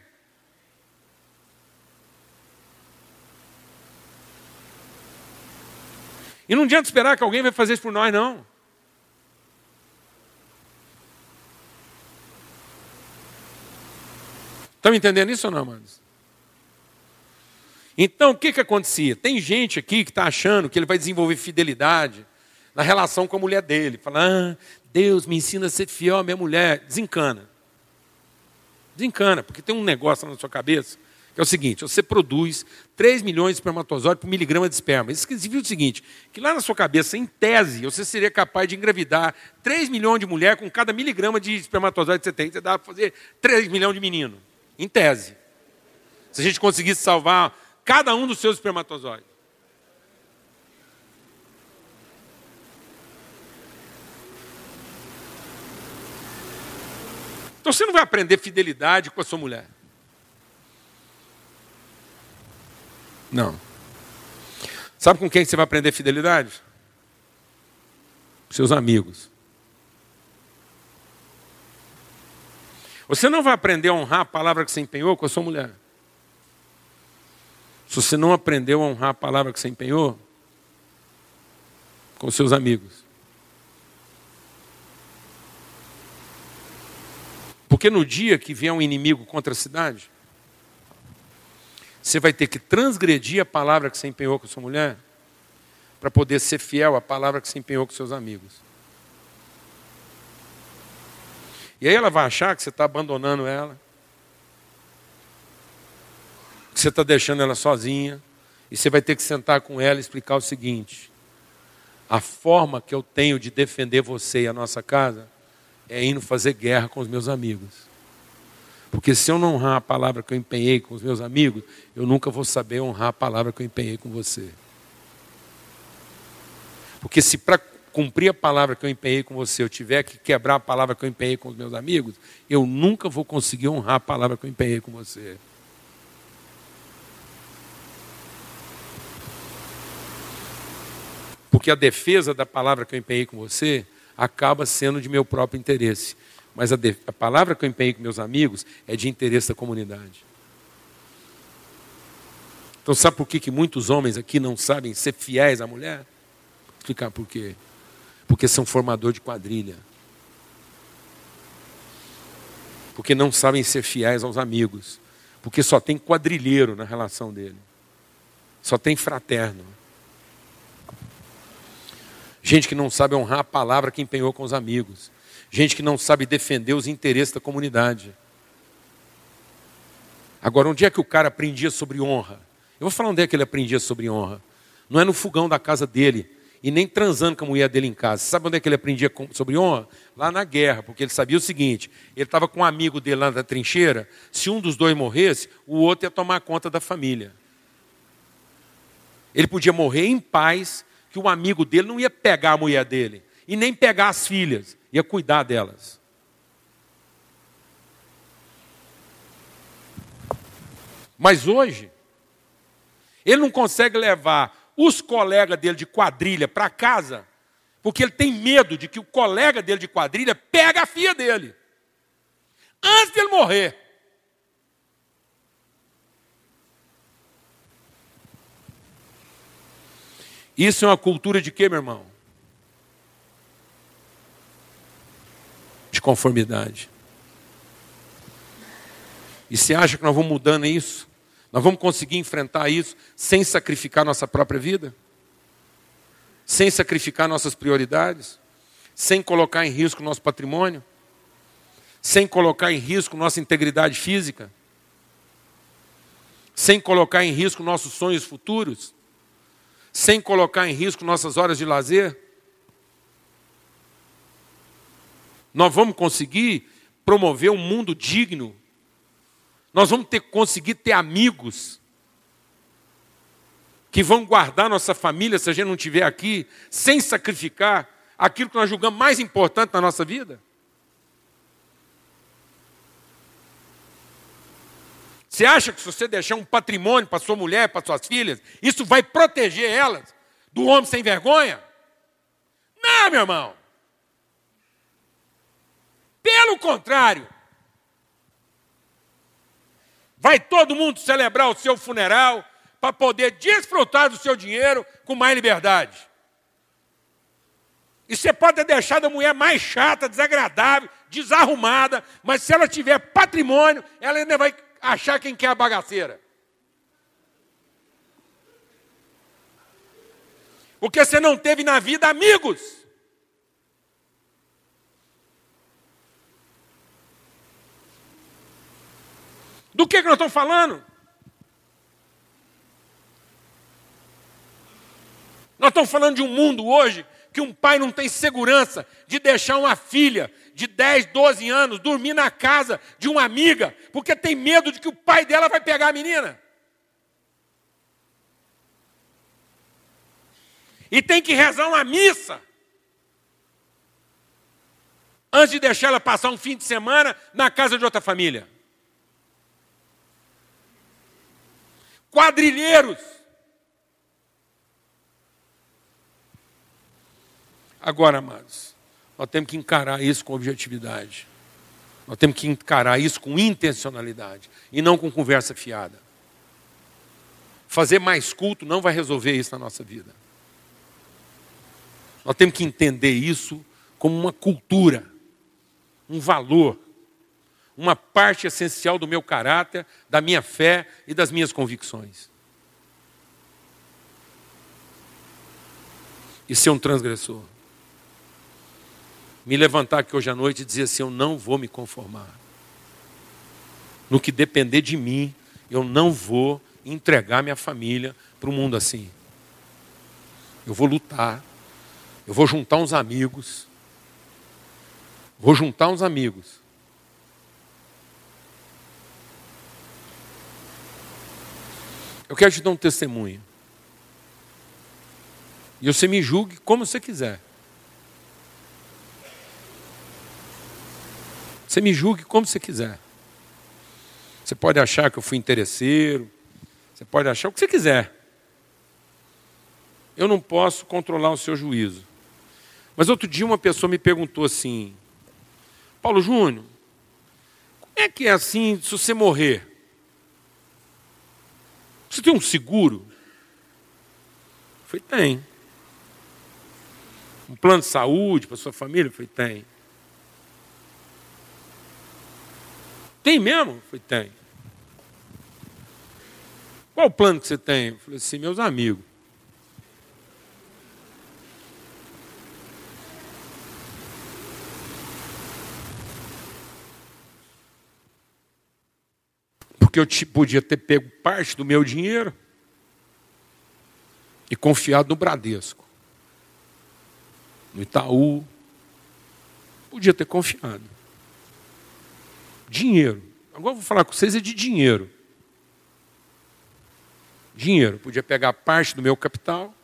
Speaker 1: E não adianta esperar que alguém vai fazer isso por nós, não. Estão entendendo isso ou não, amados? Então, o que, que acontecia? Tem gente aqui que está achando que ele vai desenvolver fidelidade na relação com a mulher dele. Fala, ah, Deus me ensina a ser fiel à minha mulher. Desencana. Desencana, porque tem um negócio na sua cabeça que é o seguinte: você produz 3 milhões de espermatozoides por miligrama de esperma. Isso significa o seguinte: que lá na sua cabeça, em tese, você seria capaz de engravidar 3 milhões de mulheres com cada miligrama de espermatozoide que você tem. Você dá para fazer 3 milhões de meninos. Em tese. Se a gente conseguisse salvar cada um dos seus espermatozoides. Então você não vai aprender fidelidade com a sua mulher. Não. Sabe com quem você vai aprender fidelidade? Seus amigos. Você não vai aprender a honrar a palavra que você empenhou com a sua mulher. Se você não aprendeu a honrar a palavra que você empenhou com seus amigos. Porque no dia que vier um inimigo contra a cidade, você vai ter que transgredir a palavra que você empenhou com sua mulher para poder ser fiel à palavra que você empenhou com seus amigos. E aí ela vai achar que você está abandonando ela, que você está deixando ela sozinha, e você vai ter que sentar com ela e explicar o seguinte: a forma que eu tenho de defender você e a nossa casa é indo fazer guerra com os meus amigos. Porque se eu não honrar a palavra que eu empenhei com os meus amigos, eu nunca vou saber honrar a palavra que eu empenhei com você. Porque se para cumprir a palavra que eu empenhei com você, eu tiver que quebrar a palavra que eu empenhei com os meus amigos, eu nunca vou conseguir honrar a palavra que eu empenhei com você. Porque a defesa da palavra que eu empenhei com você acaba sendo de meu próprio interesse. Mas a, de, a palavra que eu empenhei com meus amigos é de interesse da comunidade. Então, sabe por que, que muitos homens aqui não sabem ser fiéis à mulher? Vou explicar por quê porque são formador de quadrilha. Porque não sabem ser fiéis aos amigos. Porque só tem quadrilheiro na relação dele. Só tem fraterno. Gente que não sabe honrar a palavra que empenhou com os amigos. Gente que não sabe defender os interesses da comunidade. Agora, onde é que o cara aprendia sobre honra? Eu vou falar onde é que ele aprendia sobre honra. Não é no fogão da casa dele, e nem transando com a mulher dele em casa. Sabe onde é que ele aprendia sobre honra? Lá na guerra, porque ele sabia o seguinte: ele estava com um amigo dele lá na trincheira, se um dos dois morresse, o outro ia tomar conta da família. Ele podia morrer em paz, que o amigo dele não ia pegar a mulher dele, e nem pegar as filhas, ia cuidar delas. Mas hoje, ele não consegue levar os colegas dele de quadrilha para casa, porque ele tem medo de que o colega dele de quadrilha pegue a filha dele. Antes dele morrer. Isso é uma cultura de quê, meu irmão? De conformidade. E você acha que nós vamos mudando isso? Nós vamos conseguir enfrentar isso sem sacrificar nossa própria vida? Sem sacrificar nossas prioridades? Sem colocar em risco nosso patrimônio? Sem colocar em risco nossa integridade física? Sem colocar em risco nossos sonhos futuros? Sem colocar em risco nossas horas de lazer? Nós vamos conseguir promover um mundo digno nós vamos ter, conseguir ter amigos que vão guardar nossa família se a gente não estiver aqui, sem sacrificar aquilo que nós julgamos mais importante na nossa vida? Você acha que se você deixar um patrimônio para sua mulher, para suas filhas, isso vai proteger elas do homem sem vergonha? Não, meu irmão. Pelo contrário, Vai todo mundo celebrar o seu funeral para poder desfrutar do seu dinheiro com mais liberdade. E você pode ter deixado a mulher mais chata, desagradável, desarrumada, mas se ela tiver patrimônio, ela ainda vai achar quem quer a bagaceira. Porque você não teve na vida amigos. Do que, que nós estamos falando? Nós estamos falando de um mundo hoje que um pai não tem segurança de deixar uma filha de 10, 12 anos dormir na casa de uma amiga, porque tem medo de que o pai dela vai pegar a menina. E tem que rezar uma missa antes de deixar ela passar um fim de semana na casa de outra família. Quadrilheiros. Agora, amados, nós temos que encarar isso com objetividade. Nós temos que encarar isso com intencionalidade e não com conversa fiada. Fazer mais culto não vai resolver isso na nossa vida. Nós temos que entender isso como uma cultura, um valor uma parte essencial do meu caráter, da minha fé e das minhas convicções. E ser um transgressor. Me levantar aqui hoje à noite e dizer assim: eu não vou me conformar. No que depender de mim, eu não vou entregar minha família para o mundo assim. Eu vou lutar, eu vou juntar uns amigos, vou juntar uns amigos Eu quero te dar um testemunho. E você me julgue como você quiser. Você me julgue como você quiser. Você pode achar que eu fui interesseiro. Você pode achar o que você quiser. Eu não posso controlar o seu juízo. Mas outro dia uma pessoa me perguntou assim: Paulo Júnior, como é que é assim se você morrer? Você tem um seguro? Eu falei, tem. Um plano de saúde para sua família? Eu falei, tem. Tem mesmo? Eu falei, tem. Qual o plano que você tem? Eu falei assim, meus amigos. Porque eu te, podia ter pego parte do meu dinheiro e confiado no Bradesco, no Itaú. Podia ter confiado. Dinheiro. Agora eu vou falar com vocês é de dinheiro. Dinheiro. Podia pegar parte do meu capital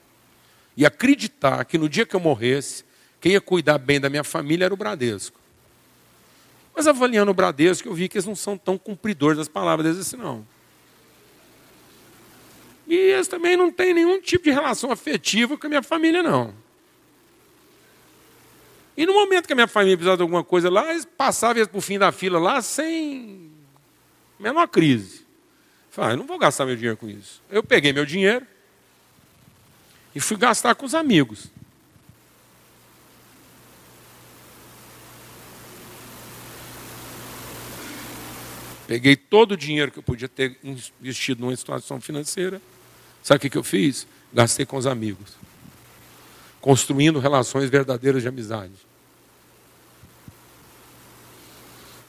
Speaker 1: e acreditar que no dia que eu morresse, quem ia cuidar bem da minha família era o Bradesco. Mas avaliando o Bradesco, eu vi que eles não são tão cumpridores das palavras deles assim, não. E eles também não têm nenhum tipo de relação afetiva com a minha família, não. E no momento que a minha família precisava de alguma coisa lá, eles passavam para o fim da fila lá sem menor crise. Falei, ah, eu não vou gastar meu dinheiro com isso. Eu peguei meu dinheiro, e fui gastar com os amigos. Peguei todo o dinheiro que eu podia ter investido numa situação financeira. Sabe o que, eu fiz? Gastei com os amigos. Construindo relações verdadeiras de amizade.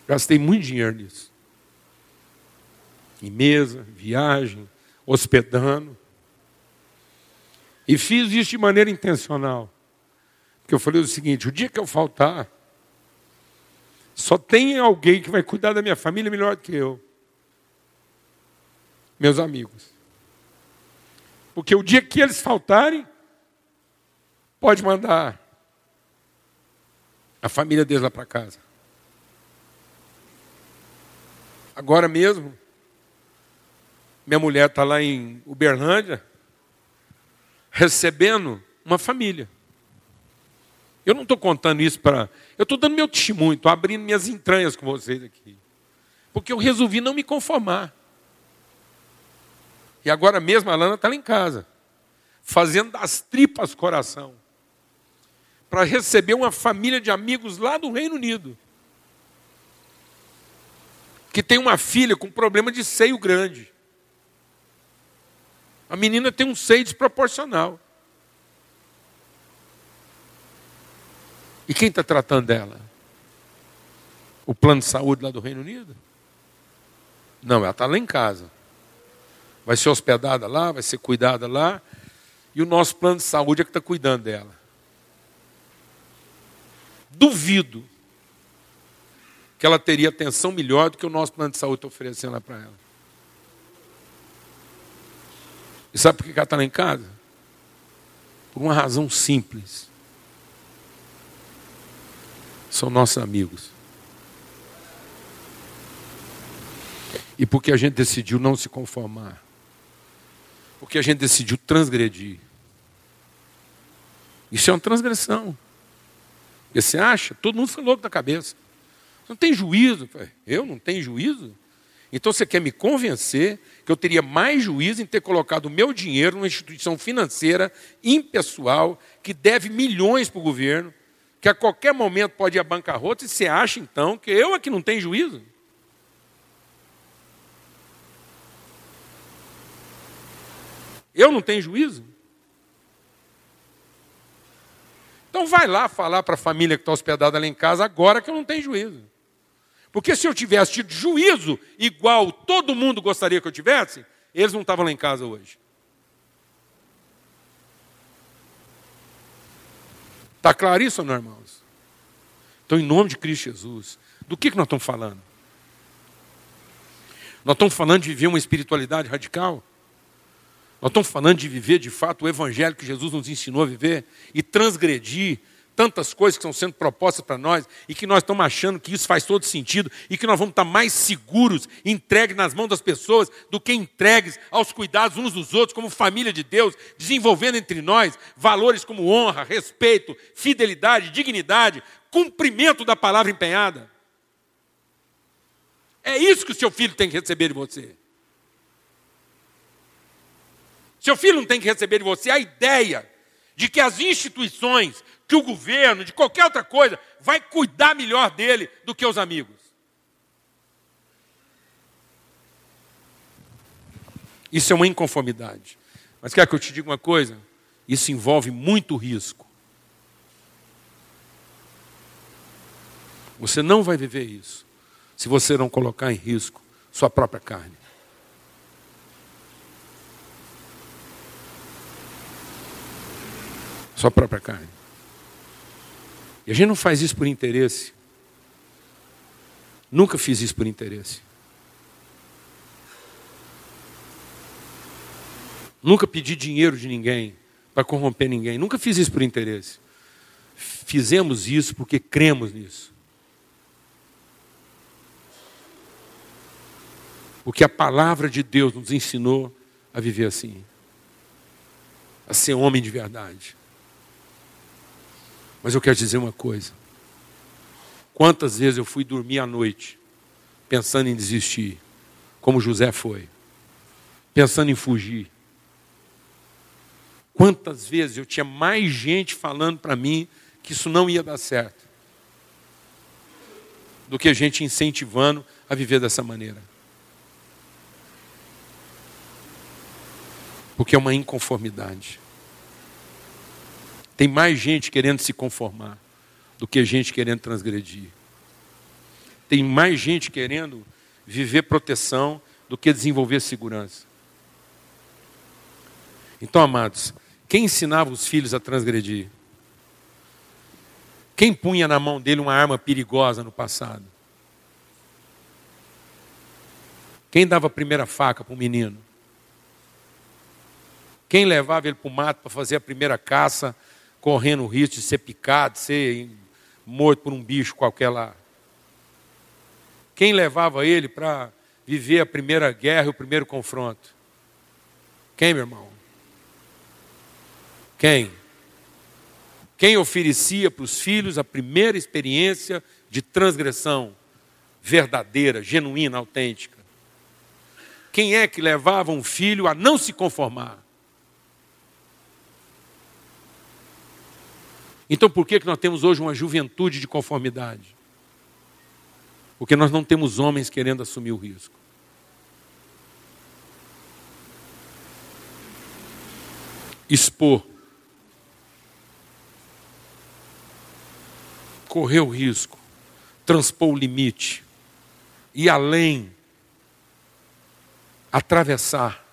Speaker 1: Gastei muito dinheiro nisso. Em mesa, viagem, hospedando. E fiz isso de maneira intencional. Porque eu falei o seguinte: o dia que eu faltar, só tem alguém que vai cuidar da minha família melhor do que eu. Meus amigos. Porque o dia que eles faltarem, pode mandar a família deles lá para casa. Agora mesmo, minha mulher está lá em Uberlândia, recebendo uma família. Eu não estou contando isso para. Eu estou dando meu testemunho, estou abrindo minhas entranhas com vocês aqui. Porque eu resolvi não me conformar. E agora mesmo a Lana está lá em casa, fazendo das tripas coração, para receber uma família de amigos lá do Reino Unido, que tem uma filha com problema de seio grande. A menina tem um seio desproporcional. E quem está tratando dela? O plano de saúde lá do Reino Unido? Não, ela está lá em casa. Vai ser hospedada lá, vai ser cuidada lá. E o nosso plano de saúde é que está cuidando dela. Duvido que ela teria atenção melhor do que o nosso plano de saúde está oferecendo lá para ela. E sabe por que ela está lá em casa? Por uma razão simples são nossos amigos. E porque a gente decidiu não se conformar. Porque a gente decidiu transgredir. Isso é uma transgressão. E você acha? Todo mundo foi louco da cabeça. Não tem juízo. Eu não tenho juízo? Então você quer me convencer que eu teria mais juízo em ter colocado o meu dinheiro numa instituição financeira impessoal que deve milhões para o governo que a qualquer momento pode ir à bancarrota, e você acha então que eu é que não tenho juízo? Eu não tenho juízo? Então vai lá falar para a família que está hospedada lá em casa agora que eu não tenho juízo. Porque se eu tivesse tido juízo igual todo mundo gostaria que eu tivesse, eles não estavam lá em casa hoje. Está claro isso, não, irmãos? Então, em nome de Cristo Jesus, do que, que nós estamos falando? Nós estamos falando de viver uma espiritualidade radical? Nós estamos falando de viver de fato o evangelho que Jesus nos ensinou a viver e transgredir tantas coisas que estão sendo propostas para nós e que nós estamos achando que isso faz todo sentido e que nós vamos estar mais seguros, entregues nas mãos das pessoas, do que entregues aos cuidados uns dos outros, como família de Deus, desenvolvendo entre nós valores como honra, respeito, fidelidade, dignidade, cumprimento da palavra empenhada. É isso que o seu filho tem que receber de você. Seu filho não tem que receber de você a ideia de que as instituições que o governo, de qualquer outra coisa, vai cuidar melhor dele do que os amigos. Isso é uma inconformidade. Mas quer que eu te diga uma coisa? Isso envolve muito risco. Você não vai viver isso se você não colocar em risco sua própria carne. Sua própria carne. E a gente não faz isso por interesse. Nunca fiz isso por interesse. Nunca pedi dinheiro de ninguém para corromper ninguém. Nunca fiz isso por interesse. Fizemos isso porque cremos nisso. Porque a palavra de Deus nos ensinou a viver assim. A ser homem de verdade. Mas eu quero dizer uma coisa. Quantas vezes eu fui dormir à noite pensando em desistir, como José foi, pensando em fugir, Quantas vezes eu tinha mais gente falando para mim que isso não ia dar certo, do que gente incentivando a viver dessa maneira. Porque é uma inconformidade. Tem mais gente querendo se conformar do que gente querendo transgredir. Tem mais gente querendo viver proteção do que desenvolver segurança. Então, amados, quem ensinava os filhos a transgredir? Quem punha na mão dele uma arma perigosa no passado? Quem dava a primeira faca para o menino? Quem levava ele para o mato para fazer a primeira caça, correndo o risco de ser picado, ser morto por um bicho qualquer lá? Quem levava ele para viver a primeira guerra e o primeiro confronto? Quem, meu irmão? Quem? Quem oferecia para os filhos a primeira experiência de transgressão verdadeira, genuína, autêntica? Quem é que levava um filho a não se conformar? Então por que, que nós temos hoje uma juventude de conformidade? Porque nós não temos homens querendo assumir o risco. Expor. Correr o risco. Transpor o limite. Ir além. Atravessar.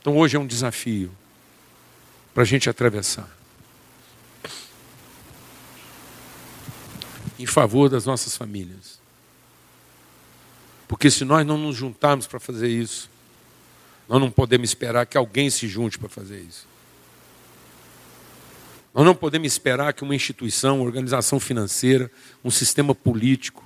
Speaker 1: Então hoje é um desafio para a gente atravessar. Em favor das nossas famílias. Porque se nós não nos juntarmos para fazer isso, nós não podemos esperar que alguém se junte para fazer isso. Nós não podemos esperar que uma instituição, uma organização financeira, um sistema político,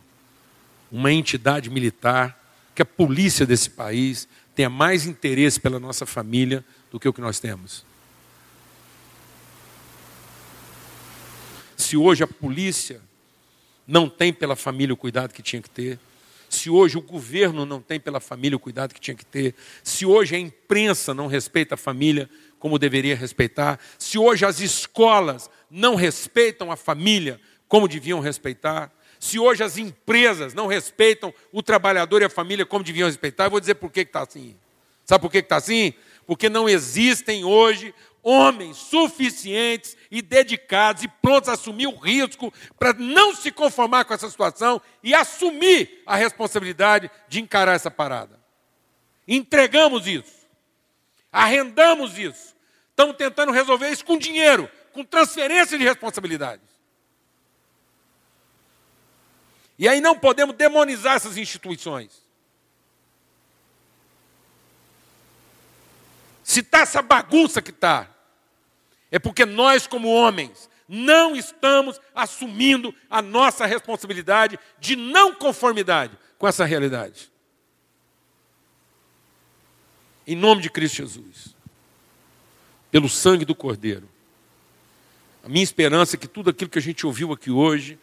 Speaker 1: uma entidade militar, que a polícia desse país tenha mais interesse pela nossa família do que o que nós temos. Se hoje a polícia não tem pela família o cuidado que tinha que ter, se hoje o governo não tem pela família o cuidado que tinha que ter, se hoje a imprensa não respeita a família como deveria respeitar, se hoje as escolas não respeitam a família como deviam respeitar, se hoje as empresas não respeitam o trabalhador e a família como deviam respeitar, eu vou dizer por que está assim. Sabe por que está assim? Porque não existem hoje homens suficientes e dedicados e prontos a assumir o risco para não se conformar com essa situação e assumir a responsabilidade de encarar essa parada. Entregamos isso, arrendamos isso, estamos tentando resolver isso com dinheiro, com transferência de responsabilidades. E aí não podemos demonizar essas instituições. Se está essa bagunça que está, é porque nós, como homens, não estamos assumindo a nossa responsabilidade de não conformidade com essa realidade. Em nome de Cristo Jesus, pelo sangue do Cordeiro, a minha esperança é que tudo aquilo que a gente ouviu aqui hoje,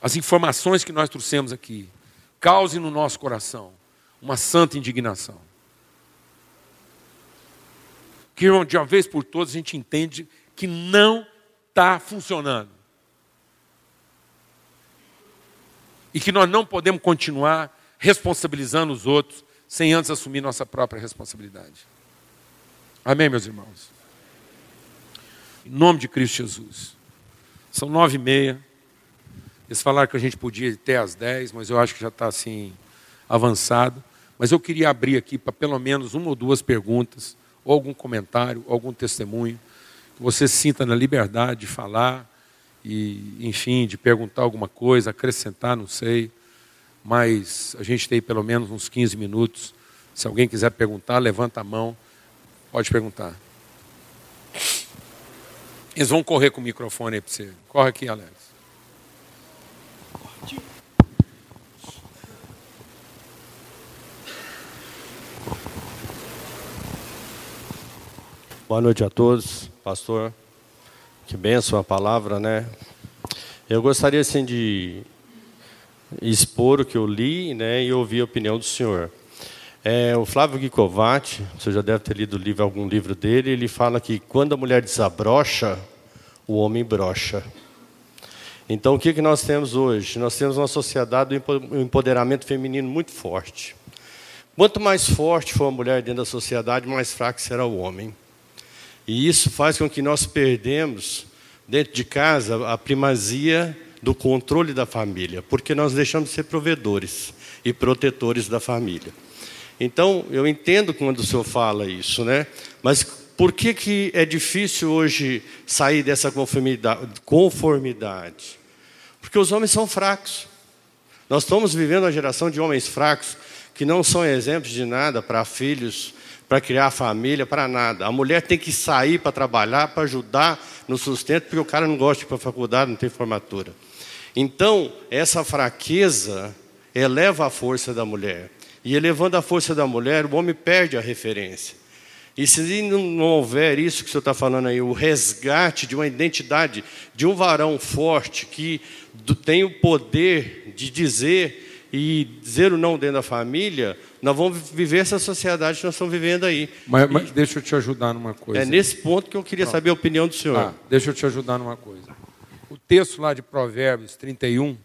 Speaker 1: as informações que nós trouxemos aqui, cause no nosso coração uma santa indignação que de uma vez por todas a gente entende que não está funcionando. E que nós não podemos continuar responsabilizando os outros sem antes assumir nossa própria responsabilidade. Amém, meus irmãos? Em nome de Cristo Jesus. São nove e meia. Eles falaram que a gente podia ir até às dez, mas eu acho que já está assim avançado. Mas eu queria abrir aqui para pelo menos uma ou duas perguntas ou algum comentário, ou algum testemunho, que você sinta na liberdade de falar e, enfim, de perguntar alguma coisa, acrescentar, não sei. Mas a gente tem pelo menos uns 15 minutos. Se alguém quiser perguntar, levanta a mão, pode perguntar. Eles vão correr com o microfone aí para você. Corre aqui, Alex.
Speaker 2: Boa noite a todos, pastor. Que benção a palavra, né? Eu gostaria assim de expor o que eu li, né, e ouvir a opinião do senhor. É, o Flávio Guicovati, você já deve ter lido livro, algum livro dele, ele fala que quando a mulher desabrocha, o homem brocha. Então, o que, que nós temos hoje? Nós temos uma sociedade do empoderamento feminino muito forte. Quanto mais forte for a mulher dentro da sociedade, mais fraco será o homem. E isso faz com que nós perdemos, dentro de casa, a primazia do controle da família, porque nós deixamos de ser provedores e protetores da família. Então, eu entendo quando o senhor fala isso, né? Mas por que, que é difícil hoje sair dessa conformidade? conformidade? Porque os homens são fracos. Nós estamos vivendo uma geração de homens fracos que não são exemplos de nada para filhos, para criar família, para nada. A mulher tem que sair para trabalhar, para ajudar no sustento, porque o cara não gosta de ir para a faculdade, não tem formatura. Então, essa fraqueza eleva a força da mulher. E elevando a força da mulher, o homem perde a referência. E se não houver isso que o senhor está falando aí, o resgate de uma identidade de um varão forte que tem o poder de dizer e dizer o não dentro da família, nós vamos viver essa sociedade que nós estamos vivendo aí.
Speaker 1: Mas, mas deixa eu te ajudar numa coisa.
Speaker 2: É nesse ponto que eu queria saber a opinião do senhor. Ah,
Speaker 1: deixa eu te ajudar numa coisa. O texto lá de Provérbios 31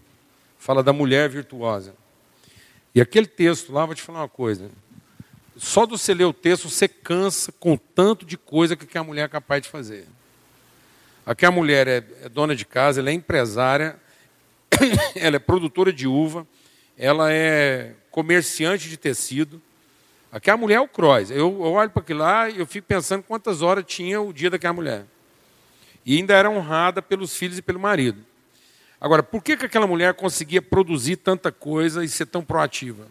Speaker 1: fala da mulher virtuosa. E aquele texto lá, vou te falar uma coisa. Só de você ler o texto, você cansa com tanto de coisa que a mulher é capaz de fazer. Aqui a mulher é, é dona de casa, ela é empresária, ela é produtora de uva, ela é comerciante de tecido. Aqui a mulher é o cross. Eu, eu olho para aquilo lá e eu fico pensando quantas horas tinha o dia daquela mulher. E ainda era honrada pelos filhos e pelo marido. Agora, por que, que aquela mulher conseguia produzir tanta coisa e ser tão proativa?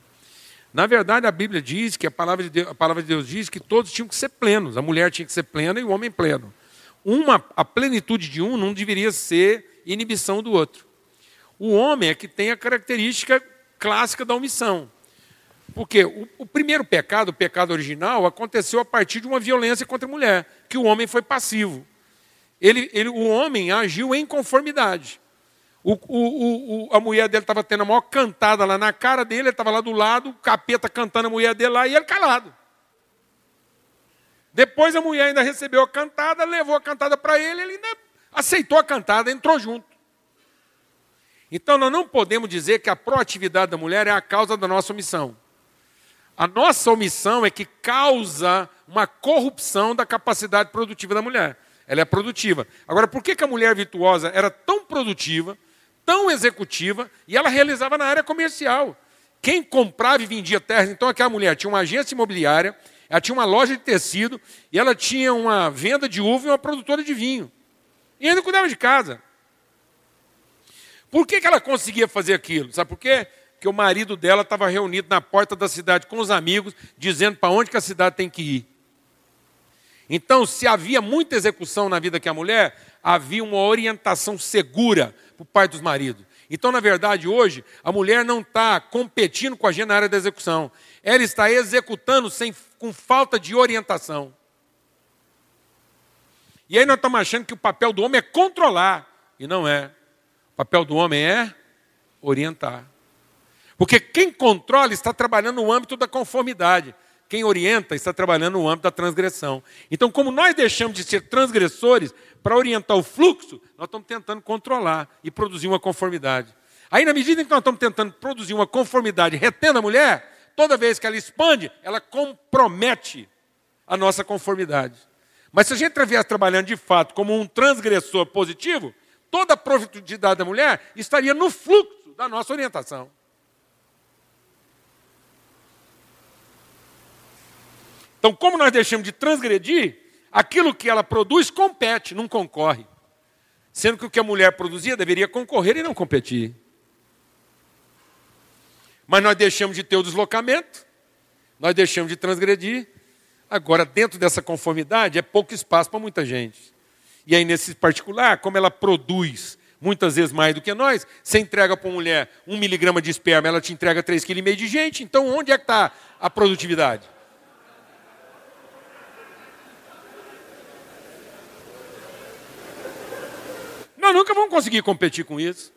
Speaker 1: Na verdade, a Bíblia diz que a palavra de Deus, a palavra de Deus diz que todos tinham que ser plenos. A mulher tinha que ser plena e o homem pleno. Uma, a plenitude de um não deveria ser inibição do outro. O homem é que tem a característica clássica da omissão. Porque o, o primeiro pecado, o pecado original, aconteceu a partir de uma violência contra a mulher, que o homem foi passivo. Ele, ele, o homem agiu em conformidade. O, o, o, a mulher dele estava tendo a maior cantada lá na cara dele, ele estava lá do lado, o capeta cantando a mulher dele lá e ele calado. Depois a mulher ainda recebeu a cantada, levou a cantada para ele, ele ainda aceitou a cantada, entrou junto. Então nós não podemos dizer que a proatividade da mulher é a causa da nossa omissão. A nossa omissão é que causa uma corrupção da capacidade produtiva da mulher. Ela é produtiva. Agora, por que, que a mulher virtuosa era tão produtiva, tão executiva e ela realizava na área comercial. Quem comprava e vendia terras, então aquela mulher tinha uma agência imobiliária, ela tinha uma loja de tecido e ela tinha uma venda de uva e uma produtora de vinho. E ainda cuidava de casa. Por que, que ela conseguia fazer aquilo? Sabe por quê? Porque o marido dela estava reunido na porta da cidade com os amigos, dizendo para onde que a cidade tem que ir. Então, se havia muita execução na vida daquela mulher, havia uma orientação segura por parte dos maridos. Então, na verdade, hoje, a mulher não está competindo com a gente na área da execução. Ela está executando sem, com falta de orientação. E aí nós estamos achando que o papel do homem é controlar. E não é. O papel do homem é orientar. Porque quem controla está trabalhando no âmbito da conformidade. Quem orienta está trabalhando no âmbito da transgressão. Então, como nós deixamos de ser transgressores para orientar o fluxo, nós estamos tentando controlar e produzir uma conformidade. Aí, na medida em que nós estamos tentando produzir uma conformidade retendo a mulher, toda vez que ela expande, ela compromete a nossa conformidade. Mas se a gente estivesse trabalhando de fato como um transgressor positivo, toda a produtividade da mulher estaria no fluxo da nossa orientação. Então, como nós deixamos de transgredir, aquilo que ela produz compete, não concorre. Sendo que o que a mulher produzia deveria concorrer e não competir. Mas nós deixamos de ter o deslocamento, nós deixamos de transgredir. Agora, dentro dessa conformidade, é pouco espaço para muita gente. E aí, nesse particular, como ela produz muitas vezes mais do que nós, você entrega para uma mulher um miligrama de esperma, ela te entrega 3,5 kg de gente, então onde é que está a produtividade? Nós nunca vamos conseguir competir com isso.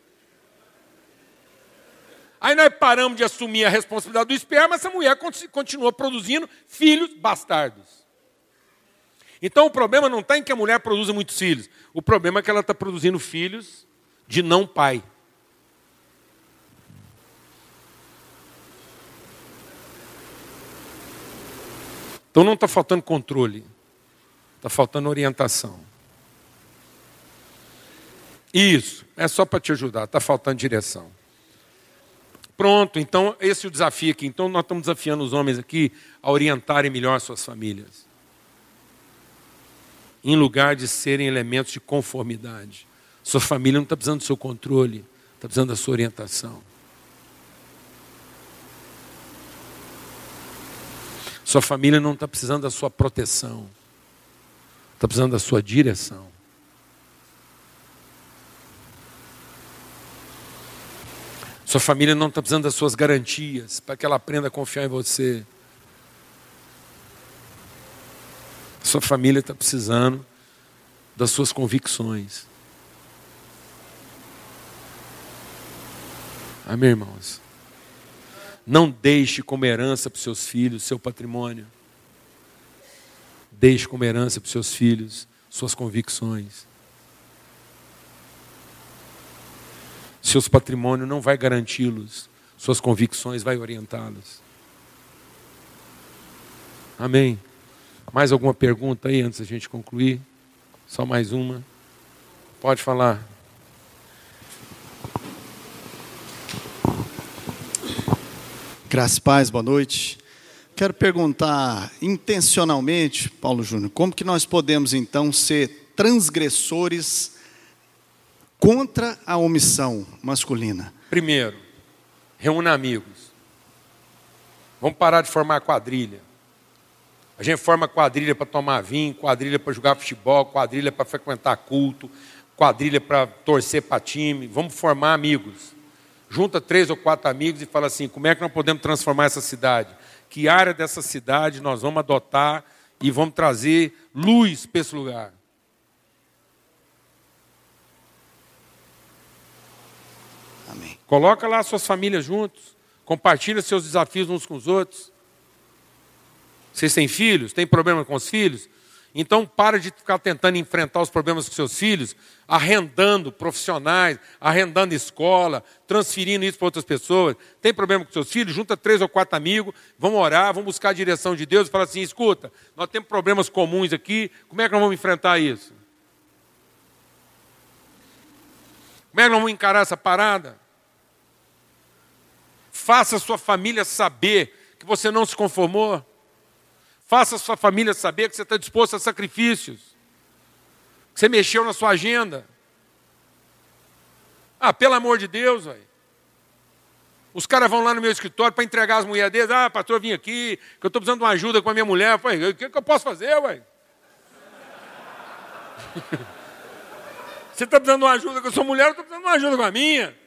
Speaker 1: Aí nós paramos de assumir a responsabilidade do esperma, essa mulher continua produzindo filhos bastardos. Então o problema não está em que a mulher produza muitos filhos. O problema é que ela está produzindo filhos de não pai. Então não está faltando controle, está faltando orientação. Isso, é só para te ajudar, está faltando direção. Pronto, então esse é o desafio aqui. Então nós estamos desafiando os homens aqui a orientarem melhor suas famílias. Em lugar de serem elementos de conformidade. Sua família não está precisando do seu controle, está precisando da sua orientação. Sua família não está precisando da sua proteção, está precisando da sua direção. Sua família não está precisando das suas garantias para que ela aprenda a confiar em você. Sua família está precisando das suas convicções. Amém, irmãos? Não deixe como herança para os seus filhos seu patrimônio. Deixe como herança para os seus filhos suas convicções. Seus patrimônios não vai garanti-los, suas convicções vai orientá-los. Amém. Mais alguma pergunta aí antes da gente concluir? Só mais uma. Pode falar.
Speaker 3: Graças paz, boa noite. Quero perguntar intencionalmente, Paulo Júnior, como que nós podemos então ser transgressores contra a omissão masculina?
Speaker 1: Primeiro, reúna amigos. Vamos parar de formar quadrilha. A gente forma quadrilha para tomar vinho, quadrilha para jogar futebol, quadrilha para frequentar culto, quadrilha para torcer para time. Vamos formar amigos. Junta três ou quatro amigos e fala assim: como é que nós podemos transformar essa cidade? Que área dessa cidade nós vamos adotar e vamos trazer luz para esse lugar? Coloca lá suas famílias juntos. Compartilha seus desafios uns com os outros. Vocês têm filhos? Tem problema com os filhos? Então para de ficar tentando enfrentar os problemas com seus filhos, arrendando profissionais, arrendando escola, transferindo isso para outras pessoas. Tem problema com seus filhos? Junta três ou quatro amigos, vamos orar, vamos buscar a direção de Deus e fala assim: escuta, nós temos problemas comuns aqui, como é que nós vamos enfrentar isso? Como é que nós vamos encarar essa parada? Faça sua família saber que você não se conformou. Faça sua família saber que você está disposto a sacrifícios. Que você mexeu na sua agenda. Ah, pelo amor de Deus, velho. Os caras vão lá no meu escritório para entregar as mulheres deles. Ah, pastor, vim aqui, que eu estou precisando de uma ajuda com a minha mulher. o que, que eu posso fazer, ué? Você está precisando de uma ajuda com a sua mulher, eu estou precisando de uma ajuda com a minha.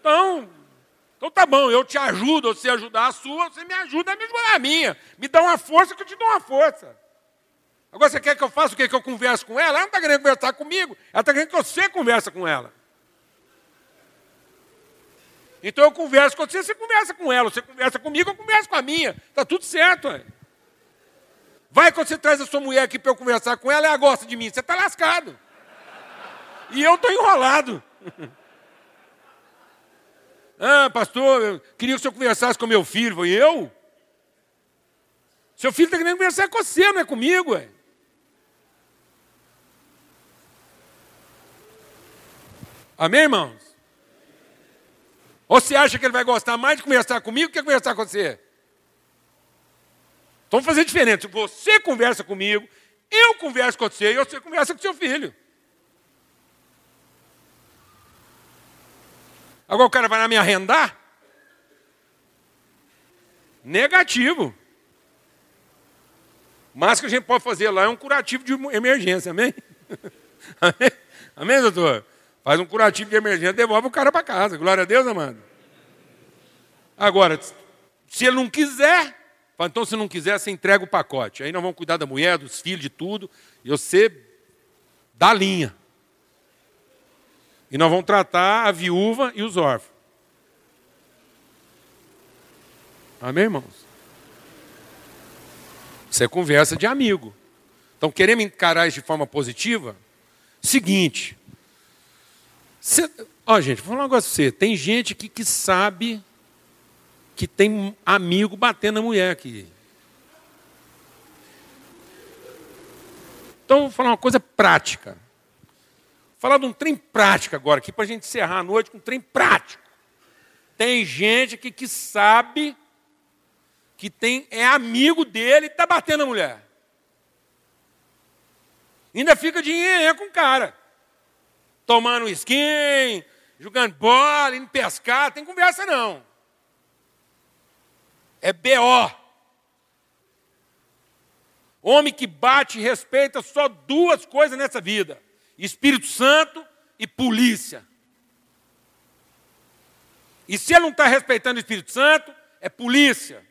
Speaker 1: Então, então tá bom, eu te ajudo, você ajudar a sua, você me ajuda a me ajudar a minha. Me dá uma força que eu te dou uma força. Agora você quer que eu faça o quê? Que eu converse com ela? Ela não está querendo conversar comigo, ela está querendo que você converse com ela. Então eu converso com você, você conversa com ela. Você conversa comigo, eu converso com a minha. Está tudo certo. Ué. Vai quando você traz a sua mulher aqui para eu conversar com ela, ela gosta de mim. Você está lascado. E eu estou enrolado. Ah, pastor, eu queria que o senhor conversasse com meu filho. Foi eu? Seu filho está querendo conversar com você, não é comigo, ué. Amém, irmãos? Ou você acha que ele vai gostar mais de conversar comigo que conversar com você? Então vamos fazer diferente. Você conversa comigo, eu converso com você e você conversa com seu filho. Agora o cara vai lá me arrendar? Negativo. Mas o que a gente pode fazer lá é um curativo de emergência, amém? amém? Doutor? Faz um curativo de emergência, devolve o cara para casa. Glória a Deus, amado. Agora, se ele não quiser, então se não quiser, você entrega o pacote. Aí nós vamos cuidar da mulher, dos filhos, de tudo, e você dá linha. E nós vamos tratar a viúva e os órfãos. Amém, irmãos? Isso é conversa de amigo. Então, queremos encarar isso de forma positiva? Seguinte. Cê, ó, gente, vou falar um negócio pra você. Tem gente aqui que sabe que tem amigo batendo na mulher aqui. Então, vou falar uma coisa prática. Falar de um trem prático agora, aqui para a gente encerrar a noite com um trem prático. Tem gente aqui que sabe que tem, é amigo dele e está batendo a mulher. Ainda fica dinheiro com o cara. Tomando skin, jogando bola, indo pescar, tem conversa não. É BO. Homem que bate e respeita só duas coisas nessa vida: Espírito Santo e polícia. E se ele não está respeitando o Espírito Santo, é polícia.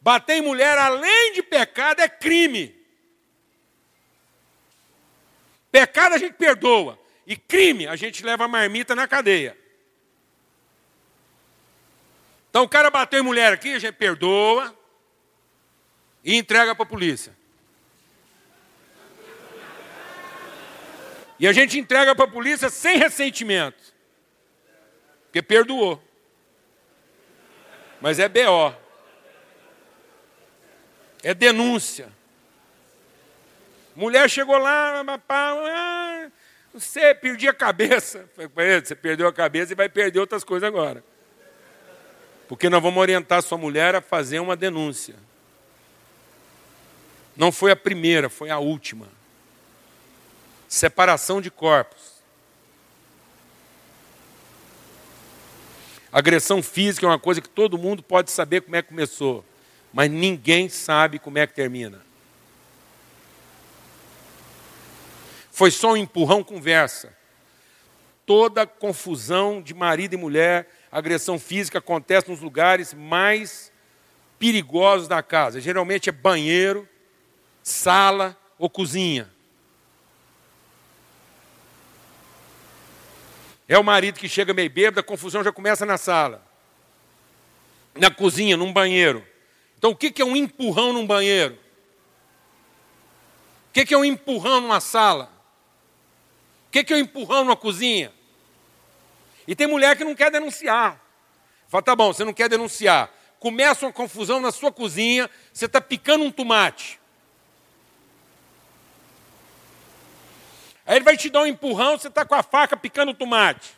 Speaker 1: Bater em mulher, além de pecado, é crime. Pecado a gente perdoa. E crime, a gente leva a marmita na cadeia. Então o cara bateu em mulher aqui, a gente perdoa, e entrega para a polícia. E a gente entrega para a polícia sem ressentimento. Porque perdoou. Mas é BO. É denúncia. Mulher chegou lá, ah, você perdi a cabeça. Você perdeu a cabeça e vai perder outras coisas agora. Porque nós vamos orientar sua mulher a fazer uma denúncia. Não foi a primeira, foi a última. Separação de corpos. Agressão física é uma coisa que todo mundo pode saber como é que começou, mas ninguém sabe como é que termina. Foi só um empurrão conversa. Toda confusão de marido e mulher, agressão física acontece nos lugares mais perigosos da casa. Geralmente é banheiro, sala ou cozinha. É o marido que chega meio bêbado, a confusão já começa na sala, na cozinha, num banheiro. Então, o que é um empurrão num banheiro? O que é um empurrão numa sala? O que é um empurrão numa cozinha? E tem mulher que não quer denunciar. Fala, tá bom, você não quer denunciar. Começa uma confusão na sua cozinha, você está picando um tomate. Aí ele vai te dar um empurrão, você está com a faca picando o tomate.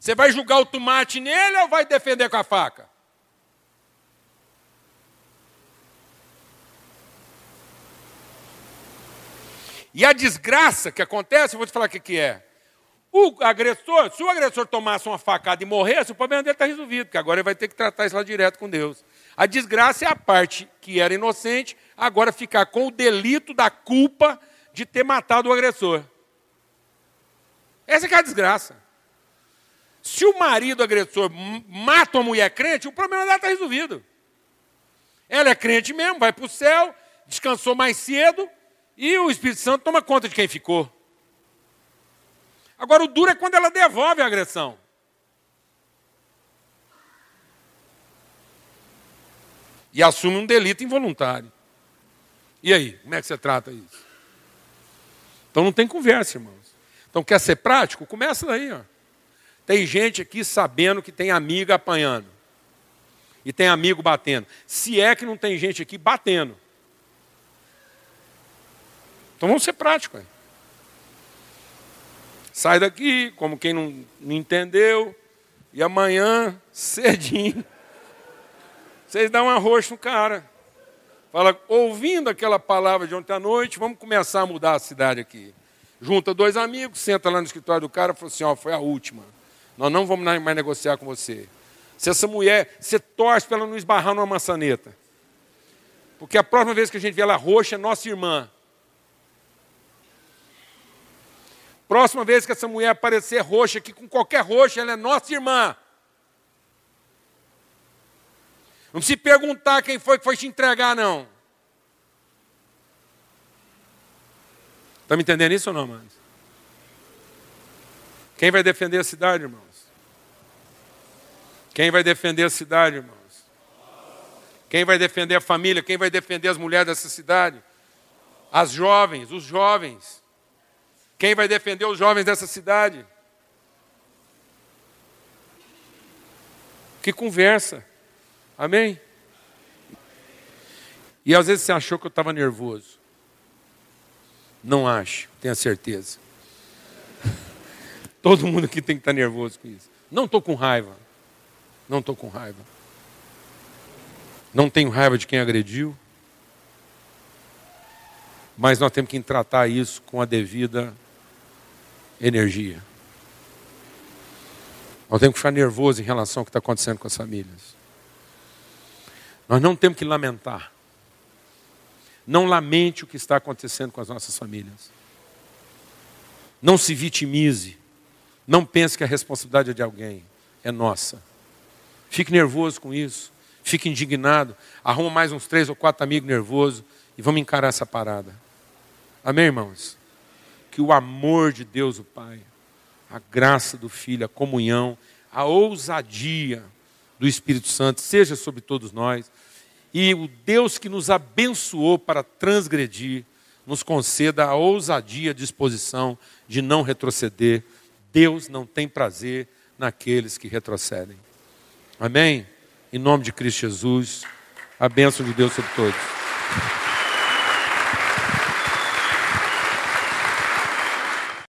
Speaker 1: Você vai julgar o tomate nele ou vai defender com a faca? E a desgraça que acontece, eu vou te falar o que, que é. O agressor, se o agressor tomasse uma facada e morresse, o problema dele está resolvido, porque agora ele vai ter que tratar isso lá direto com Deus. A desgraça é a parte que era inocente, agora ficar com o delito da culpa de ter matado o agressor. Essa é a desgraça. Se o marido agressor mata uma mulher crente, o problema dela está resolvido. Ela é crente mesmo, vai para o céu, descansou mais cedo e o Espírito Santo toma conta de quem ficou. Agora, o duro é quando ela devolve a agressão. E assume um delito involuntário. E aí, como é que você trata isso? Então não tem conversa, irmãos. Então quer ser prático? Começa daí. Ó. Tem gente aqui sabendo que tem amiga apanhando. E tem amigo batendo. Se é que não tem gente aqui batendo. Então vamos ser práticos. Sai daqui, como quem não, não entendeu, e amanhã, cedinho, vocês dão um arroz no cara. Fala, ouvindo aquela palavra de ontem à noite, vamos começar a mudar a cidade aqui. Junta dois amigos, senta lá no escritório do cara e fala assim: ó, foi a última. Nós não vamos mais negociar com você. Se essa mulher, você torce para ela não esbarrar numa maçaneta. Porque a próxima vez que a gente vê ela roxa é nossa irmã. Próxima vez que essa mulher aparecer roxa aqui, com qualquer roxa, ela é nossa irmã. Não se perguntar quem foi que foi te entregar, não. Está me entendendo isso ou não, irmãos? Quem vai defender a cidade, irmãos? Quem vai defender a cidade, irmãos? Quem vai defender a família? Quem vai defender as mulheres dessa cidade? As jovens, os jovens. Quem vai defender os jovens dessa cidade? Que conversa. Amém? E às vezes você achou que eu estava nervoso. Não acho, tenha certeza. Todo mundo aqui tem que estar nervoso com isso. Não estou com raiva. Não estou com raiva. Não tenho raiva de quem agrediu. Mas nós temos que tratar isso com a devida energia. Nós temos que ficar nervoso em relação ao que está acontecendo com as famílias. Nós não temos que lamentar. Não lamente o que está acontecendo com as nossas famílias. Não se vitimize. Não pense que a responsabilidade é de alguém, é nossa. Fique nervoso com isso. Fique indignado. Arruma mais uns três ou quatro amigos nervosos e vamos encarar essa parada. Amém, irmãos? Que o amor de Deus, o Pai, a graça do Filho, a comunhão, a ousadia do Espírito Santo seja sobre todos nós. E o Deus que nos abençoou para transgredir, nos conceda a ousadia, a disposição de não retroceder. Deus não tem prazer naqueles que retrocedem. Amém? Em nome de Cristo Jesus, a bênção de Deus sobre todos.